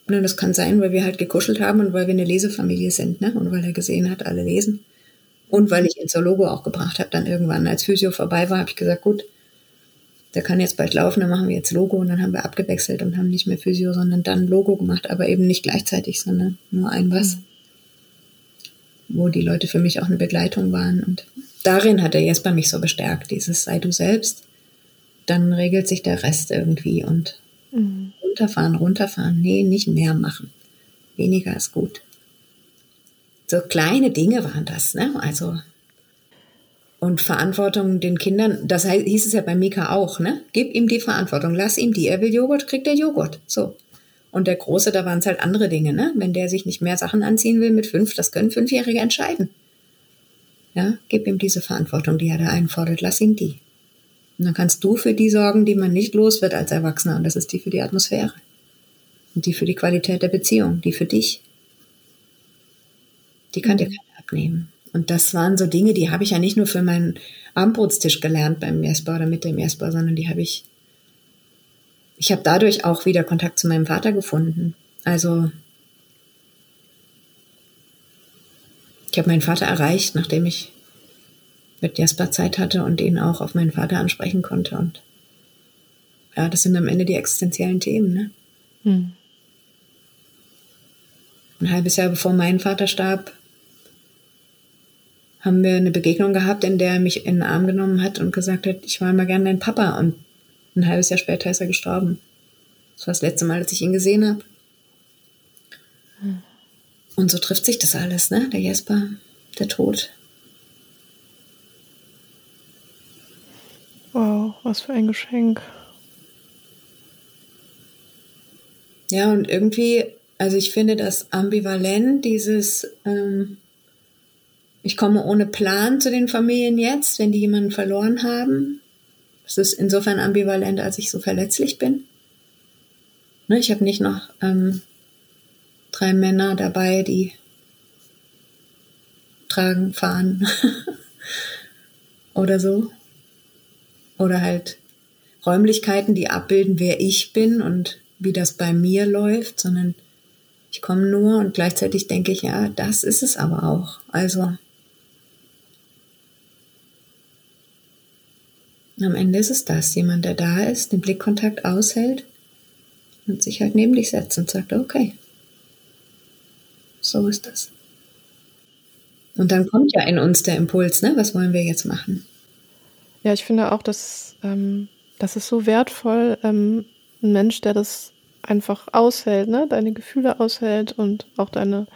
Und das kann sein, weil wir halt gekuschelt haben und weil wir eine Lesefamilie sind, ne? Und weil er gesehen hat, alle lesen. Und weil ich ihn zur Logo auch gebracht habe, dann irgendwann, als Physio vorbei war, habe ich gesagt, gut, der kann jetzt bald laufen, dann machen wir jetzt Logo und dann haben wir abgewechselt und haben nicht mehr Physio, sondern dann Logo gemacht, aber eben nicht gleichzeitig, sondern nur ein was, wo die Leute für mich auch eine Begleitung waren. Und darin hat der Jesper mich so bestärkt, dieses sei du selbst, dann regelt sich der Rest irgendwie und mhm. Runterfahren, runterfahren, nee, nicht mehr machen. Weniger ist gut. So kleine Dinge waren das, ne? Also und Verantwortung den Kindern, das hieß es ja bei Mika auch, ne? Gib ihm die Verantwortung, lass ihm die. Er will Joghurt, kriegt er Joghurt. So. Und der Große, da waren es halt andere Dinge, ne? Wenn der sich nicht mehr Sachen anziehen will mit fünf, das können Fünfjährige entscheiden. Ja, gib ihm diese Verantwortung, die er da einfordert, lass ihm die. Und dann kannst du für die sorgen, die man nicht los wird als Erwachsener. Und das ist die für die Atmosphäre. Und die für die Qualität der Beziehung, die für dich. Die kann dir keiner abnehmen. Und das waren so Dinge, die habe ich ja nicht nur für meinen Abendbrotstisch gelernt beim Meersbau oder mit dem Meersbau, sondern die habe ich, ich habe dadurch auch wieder Kontakt zu meinem Vater gefunden. Also ich habe meinen Vater erreicht, nachdem ich mit Jasper Zeit hatte und ihn auch auf meinen Vater ansprechen konnte. Und ja, das sind am Ende die existenziellen Themen. Ne? Hm. Ein halbes Jahr bevor mein Vater starb, haben wir eine Begegnung gehabt, in der er mich in den Arm genommen hat und gesagt hat, ich war immer gern dein Papa. Und ein halbes Jahr später ist er gestorben. Das war das letzte Mal, dass ich ihn gesehen habe. Und so trifft sich das alles, ne? Der Jesper, der Tod. Wow, was für ein Geschenk. Ja, und irgendwie, also ich finde das ambivalent, dieses, ähm, ich komme ohne Plan zu den Familien jetzt, wenn die jemanden verloren haben. Es ist insofern ambivalent, als ich so verletzlich bin. Ne, ich habe nicht noch ähm, drei Männer dabei, die tragen, fahren oder so. Oder halt Räumlichkeiten, die abbilden, wer ich bin und wie das bei mir läuft, sondern ich komme nur und gleichzeitig denke ich, ja, das ist es aber auch. Also Am Ende ist es das, jemand, der da ist, den Blickkontakt aushält und sich halt neben dich setzt und sagt, okay, so ist das. Und dann kommt ja in uns der Impuls, ne? Was wollen wir jetzt machen? Ja, ich finde auch, dass ähm, das ist so wertvoll, ähm, ein Mensch, der das einfach aushält, ne? Deine Gefühle aushält und auch deine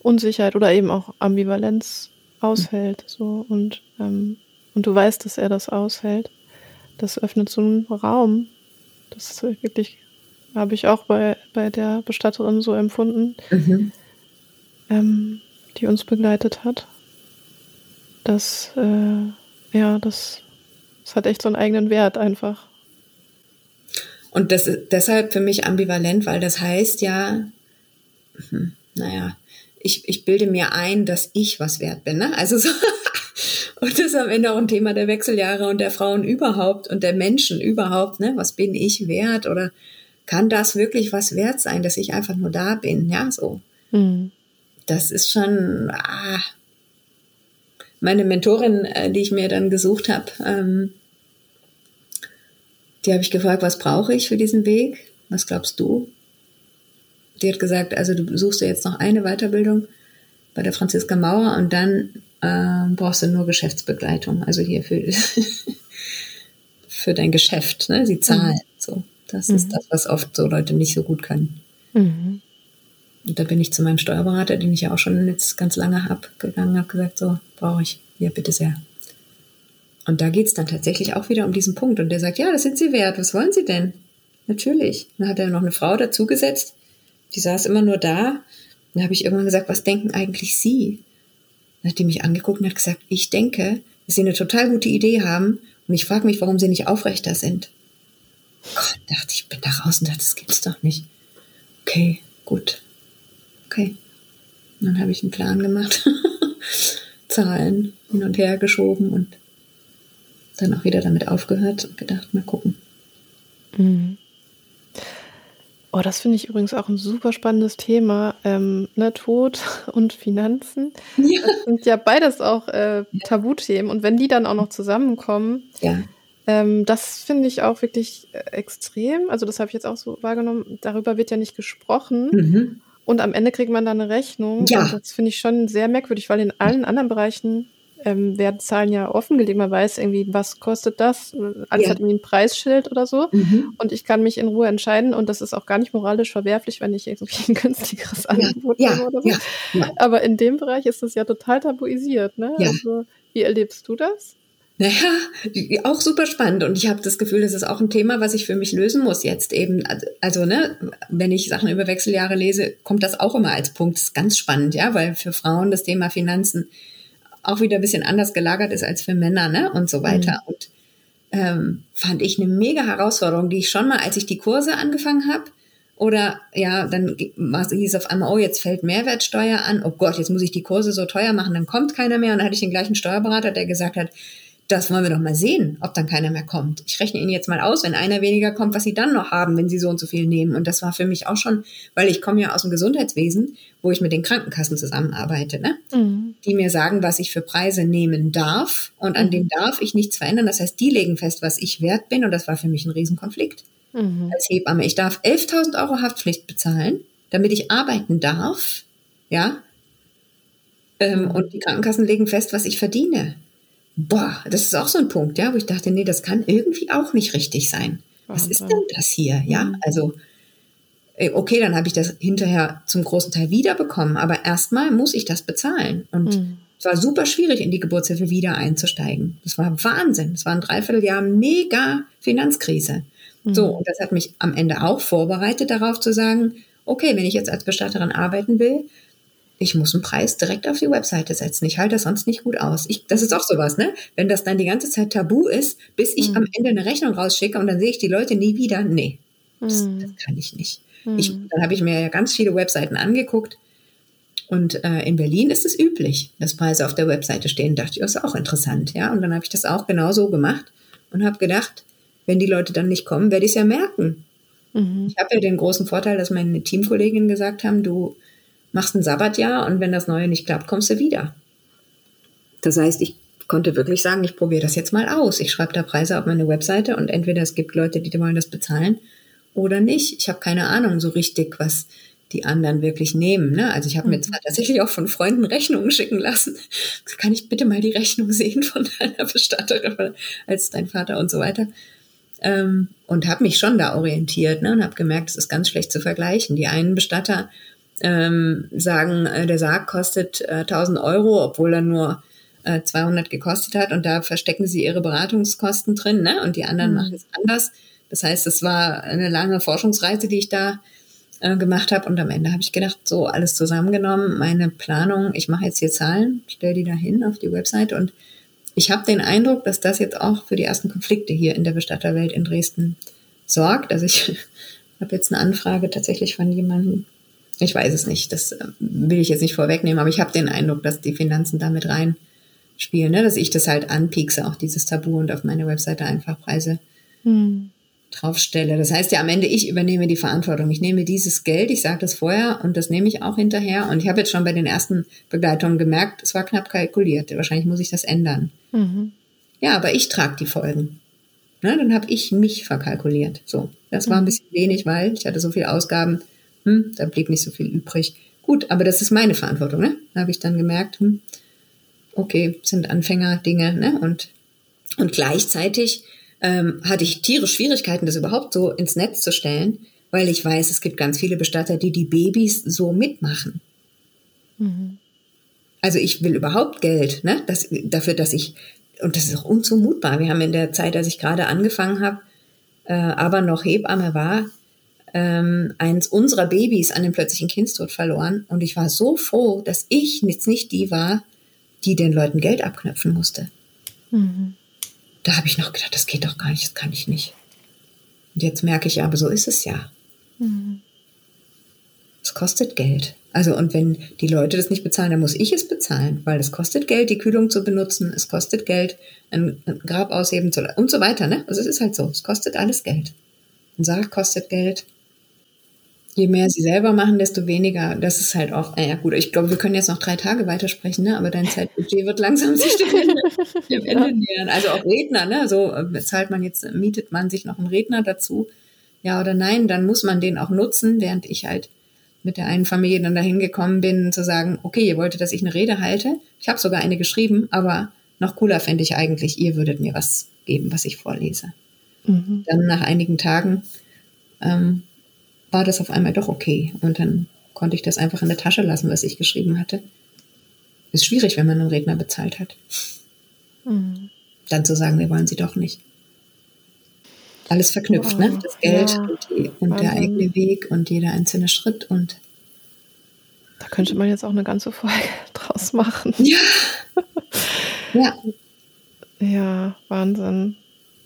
Unsicherheit oder eben auch Ambivalenz aushält. So und ähm, und du weißt, dass er das aushält, das öffnet so einen Raum. Das ist wirklich, habe ich auch bei, bei der Bestatterin so empfunden, mhm. ähm, die uns begleitet hat. Das, äh, ja, das, das hat echt so einen eigenen Wert einfach. Und das ist deshalb für mich ambivalent, weil das heißt ja, hm, naja, ich, ich bilde mir ein, dass ich was wert bin. Ne? Also so, und das ist am Ende auch ein Thema der Wechseljahre und der Frauen überhaupt und der Menschen überhaupt. Ne? Was bin ich wert? Oder kann das wirklich was wert sein, dass ich einfach nur da bin? Ja, so. Mhm. Das ist schon. Ah. Meine Mentorin, äh, die ich mir dann gesucht habe, ähm, die habe ich gefragt, was brauche ich für diesen Weg? Was glaubst du? Die hat gesagt, also du suchst dir jetzt noch eine Weiterbildung bei der Franziska Mauer und dann äh, brauchst du nur Geschäftsbegleitung, also hier für, für dein Geschäft, ne? Sie zahlen. Mhm. So, das mhm. ist das, was oft so Leute nicht so gut können. Mhm. Und da bin ich zu meinem Steuerberater, den ich ja auch schon jetzt ganz lange habe, gegangen, habe gesagt, so brauche ich, ja bitte sehr. Und da geht's dann tatsächlich auch wieder um diesen Punkt. Und der sagt, ja, das sind Sie wert, was wollen Sie denn? Natürlich. Dann hat er noch eine Frau dazugesetzt, die saß immer nur da. Dann habe ich irgendwann gesagt, was denken eigentlich Sie? Dann hat die mich angeguckt und hat gesagt, ich denke, dass Sie eine total gute Idee haben und ich frage mich, warum Sie nicht aufrechter sind. Gott, dachte ich, bin da raus und dachte, das gibt's doch nicht. Okay, gut. Okay. Und dann habe ich einen Plan gemacht. Zahlen hin und her geschoben und dann auch wieder damit aufgehört und gedacht, mal gucken. Mhm. Oh, das finde ich übrigens auch ein super spannendes Thema. Ähm, ne, Tod und Finanzen. Ja. Das sind ja beides auch äh, Tabuthemen. Und wenn die dann auch noch zusammenkommen, ja. ähm, das finde ich auch wirklich äh, extrem. Also das habe ich jetzt auch so wahrgenommen. Darüber wird ja nicht gesprochen. Mhm. Und am Ende kriegt man dann eine Rechnung. Ja. Und das finde ich schon sehr merkwürdig, weil in allen anderen Bereichen ähm, werden Zahlen ja offengelegt. Man weiß irgendwie, was kostet das? Alles Ja. hat irgendwie ein Preisschild oder so. Mhm. Und ich kann mich in Ruhe entscheiden. Und das ist auch gar nicht moralisch verwerflich, wenn ich irgendwie ein günstigeres Angebot Ja, nehme oder so. ja. Aber in dem Bereich ist das ja total tabuisiert. Ne? Ja. Also, wie erlebst du das? Naja, auch super spannend. Und ich habe das Gefühl, das ist auch ein Thema, was ich für mich lösen muss jetzt eben. Also, ne, wenn ich Sachen über Wechseljahre lese, kommt das auch immer als Punkt. Das ist ganz spannend, ja, weil für Frauen das Thema Finanzen auch wieder ein bisschen anders gelagert ist als für Männer, ne, und so weiter. Und ähm, fand ich eine mega Herausforderung, die ich schon mal, als ich die Kurse angefangen habe, oder ja, dann hieß auf einmal, oh, jetzt fällt Mehrwertsteuer an. Oh Gott, jetzt muss ich die Kurse so teuer machen, dann kommt keiner mehr. Und dann hatte ich den gleichen Steuerberater, der gesagt hat, das wollen wir doch mal sehen, ob dann keiner mehr kommt. Ich rechne Ihnen jetzt mal aus, wenn einer weniger kommt, was Sie dann noch haben, wenn Sie so und so viel nehmen. Und das war für mich auch schon, weil ich komme ja aus dem Gesundheitswesen, wo ich mit den Krankenkassen zusammenarbeite, ne? die mir sagen, was ich für Preise nehmen darf. Und an dem darf ich nichts verändern. Das heißt, die legen fest, was ich wert bin. Und das war für mich ein Riesenkonflikt Mhm. als Hebamme. Ich darf 11.000 Euro Haftpflicht bezahlen, damit ich arbeiten darf. Ja. Ähm, und die Krankenkassen legen fest, was ich verdiene. Boah, das ist auch so ein Punkt, ja, wo ich dachte, nee, das kann irgendwie auch nicht richtig sein. Was ist denn das hier? Ja, also, äh, okay, dann habe ich das hinterher zum großen Teil wiederbekommen, aber erstmal muss ich das bezahlen. Und Mhm. es war super schwierig, in die Geburtshilfe wieder einzusteigen. Das war Wahnsinn. Es war ein Dreivierteljahr mega Finanzkrise. So, und das hat mich am Ende auch vorbereitet darauf zu sagen, okay, wenn ich jetzt als Bestatterin arbeiten will, ich muss einen Preis direkt auf die Webseite setzen. Ich halte das sonst nicht gut aus. Ich, das ist auch sowas, ne? Wenn das dann die ganze Zeit tabu ist, bis ich am Ende eine Rechnung rausschicke und dann sehe ich die Leute nie wieder. Nee, das, das kann ich nicht. Ich, dann habe ich mir ja ganz viele Webseiten angeguckt. Und äh, in Berlin ist es üblich, dass Preise auf der Webseite stehen. Dachte ich, das ist auch interessant, ja. Und dann habe ich das auch genau so gemacht und habe gedacht, wenn die Leute dann nicht kommen, werde ich es ja merken. Mhm. Ich habe ja den großen Vorteil, dass meine Teamkolleginnen gesagt haben, du machst ein Sabbatjahr und wenn das Neue nicht klappt, kommst du wieder. Das heißt, ich konnte wirklich sagen, ich probiere das jetzt mal aus. Ich schreibe da Preise auf meine Webseite und entweder es gibt Leute, die wollen das bezahlen oder nicht. Ich habe keine Ahnung so richtig, was die anderen wirklich nehmen. Ne? Also ich habe mir zwar tatsächlich auch von Freunden Rechnungen schicken lassen. Kann ich bitte mal die Rechnung sehen von deiner Bestatterin als dein Vater und so weiter. Ähm, und habe mich schon da orientiert ne? und habe gemerkt, es ist ganz schlecht zu vergleichen. Die einen Bestatter ähm, sagen, äh, der Sarg kostet äh, 1000 Euro, obwohl er nur äh, 200 gekostet hat und da verstecken sie ihre Beratungskosten drin ne? und die anderen machen es anders. Das heißt, es war eine lange Forschungsreise, die ich da äh, gemacht habe und am Ende habe ich gedacht, so alles zusammengenommen, meine Planung, ich mache jetzt hier Zahlen, stelle die da hin auf die Website und ich habe den Eindruck, dass das jetzt auch für die ersten Konflikte hier in der Bestatterwelt in Dresden sorgt. Also ich habe jetzt eine Anfrage tatsächlich von jemandem, ich weiß es nicht, das äh, will ich jetzt nicht vorwegnehmen, aber ich habe den Eindruck, dass die Finanzen damit reinspielen, ne? dass ich das halt anpiekse, auch dieses Tabu und auf meine Webseite einfach Preise Mhm. draufstelle. Das heißt ja am Ende, ich übernehme die Verantwortung. Ich nehme dieses Geld, ich sage das vorher und das nehme ich auch hinterher. Und ich habe jetzt schon bei den ersten Begleitungen gemerkt, es war knapp kalkuliert. Wahrscheinlich muss ich das ändern. Mhm. Ja, aber ich trage die Folgen. Na, dann habe ich mich verkalkuliert. So, das war ein bisschen wenig, weil ich hatte so viele Ausgaben. Hm, da blieb nicht so viel übrig. Gut, aber das ist meine Verantwortung. Ne? Da habe ich dann gemerkt, hm, okay, sind Anfänger-Dinge. Ne? Und, und gleichzeitig ähm, hatte ich tierisch Schwierigkeiten, das überhaupt so ins Netz zu stellen, weil ich weiß, es gibt ganz viele Bestatter, die die Babys so mitmachen. Also ich will überhaupt Geld, ne? Das, dafür, dass ich, und das ist auch unzumutbar. Wir haben in der Zeit, als ich gerade angefangen habe, äh, aber noch Hebamme war, ähm, eins unserer Babys an den plötzlichen Kindstod verloren. Und ich war so froh, dass ich jetzt nicht die war, die den Leuten Geld abknöpfen musste. Da habe ich noch gedacht, das geht doch gar nicht, das kann ich nicht. Und jetzt merke ich aber, so ist es ja. Es kostet Geld. Also und wenn die Leute das nicht bezahlen, dann muss ich es bezahlen, weil es kostet Geld, die Kühlung zu benutzen, es kostet Geld, ein, ein Grab ausheben zu und so weiter. Ne? Also es ist halt so, es kostet alles Geld. Ein Sarg kostet Geld. Je mehr sie selber machen, desto weniger. Das ist halt auch, naja gut, ich glaube, wir können jetzt noch drei Tage weitersprechen, ne? aber dein Zeitbudget wird langsam sich dem Ende, Ende nähern. Also auch Redner, ne? so äh, bezahlt man jetzt, mietet man sich noch einen Redner dazu, ja oder nein, dann muss man den auch nutzen, während ich halt mit der einen Familie dann dahin gekommen bin, zu sagen, okay, ihr wolltet, dass ich eine Rede halte. Ich habe sogar eine geschrieben, aber noch cooler fände ich eigentlich, ihr würdet mir was geben, was ich vorlese. Mhm. Dann nach einigen Tagen ähm, war das auf einmal doch okay. Und dann konnte ich das einfach in der Tasche lassen, was ich geschrieben hatte. Ist schwierig, wenn man einen Redner bezahlt hat. Mhm. Dann zu sagen, wir wollen sie doch nicht. Alles verknüpft, ne? wow. ne? Das Geld ja. und, die, und der eigene Weg und jeder einzelne Schritt und da könnte man jetzt auch eine ganze Folge draus machen. Ja. ja. Ja, Wahnsinn.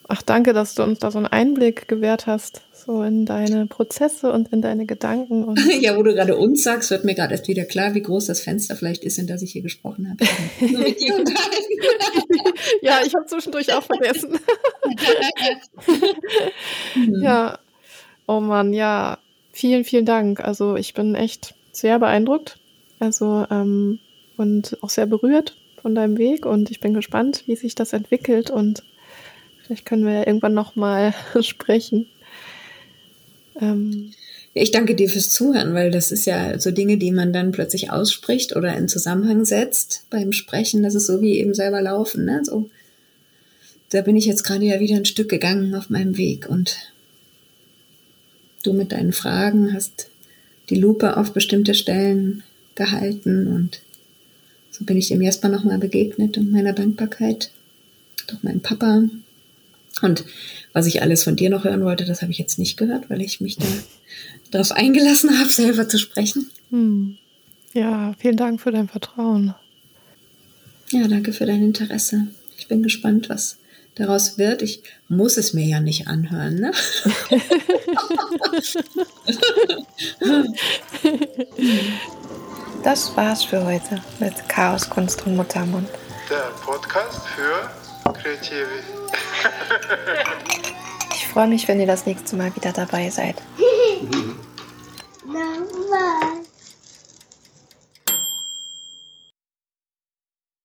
Ach, danke, dass du uns da so einen Einblick gewährt hast, so in deine Prozesse und in deine Gedanken. ja, wo du gerade uns sagst, wird mir gerade erst wieder klar, wie groß das Fenster vielleicht ist, in das ich hier gesprochen habe. ja, ich habe zwischendurch auch vergessen. ja, oh Mann, ja, vielen, vielen Dank. Also ich bin echt sehr beeindruckt, also ähm, und auch sehr berührt von deinem Weg und ich bin gespannt, wie sich das entwickelt und Vielleicht können wir ja irgendwann nochmal sprechen. Ähm. Ich danke dir fürs Zuhören, weil das ist ja so Dinge, die man dann plötzlich ausspricht oder in Zusammenhang setzt beim Sprechen. Das ist so wie eben selber laufen. Ne? So, da bin ich jetzt gerade ja wieder ein Stück gegangen auf meinem Weg und du mit deinen Fragen hast die Lupe auf bestimmte Stellen gehalten und so bin ich dem Jasper nochmal begegnet und meiner Dankbarkeit. Doch mein Papa, und was ich alles von dir noch hören wollte, das habe ich jetzt nicht gehört, weil ich mich da darauf eingelassen habe, selber zu sprechen. Hm. Ja, vielen Dank für dein Vertrauen. Ja, danke für dein Interesse. Ich bin gespannt, was daraus wird. Ich muss es mir ja nicht anhören, ne? das war's für heute mit Chaos, Kunst und Muttermund. Der Podcast für Kreative. Freue mich, wenn ihr das nächste Mal wieder dabei seid.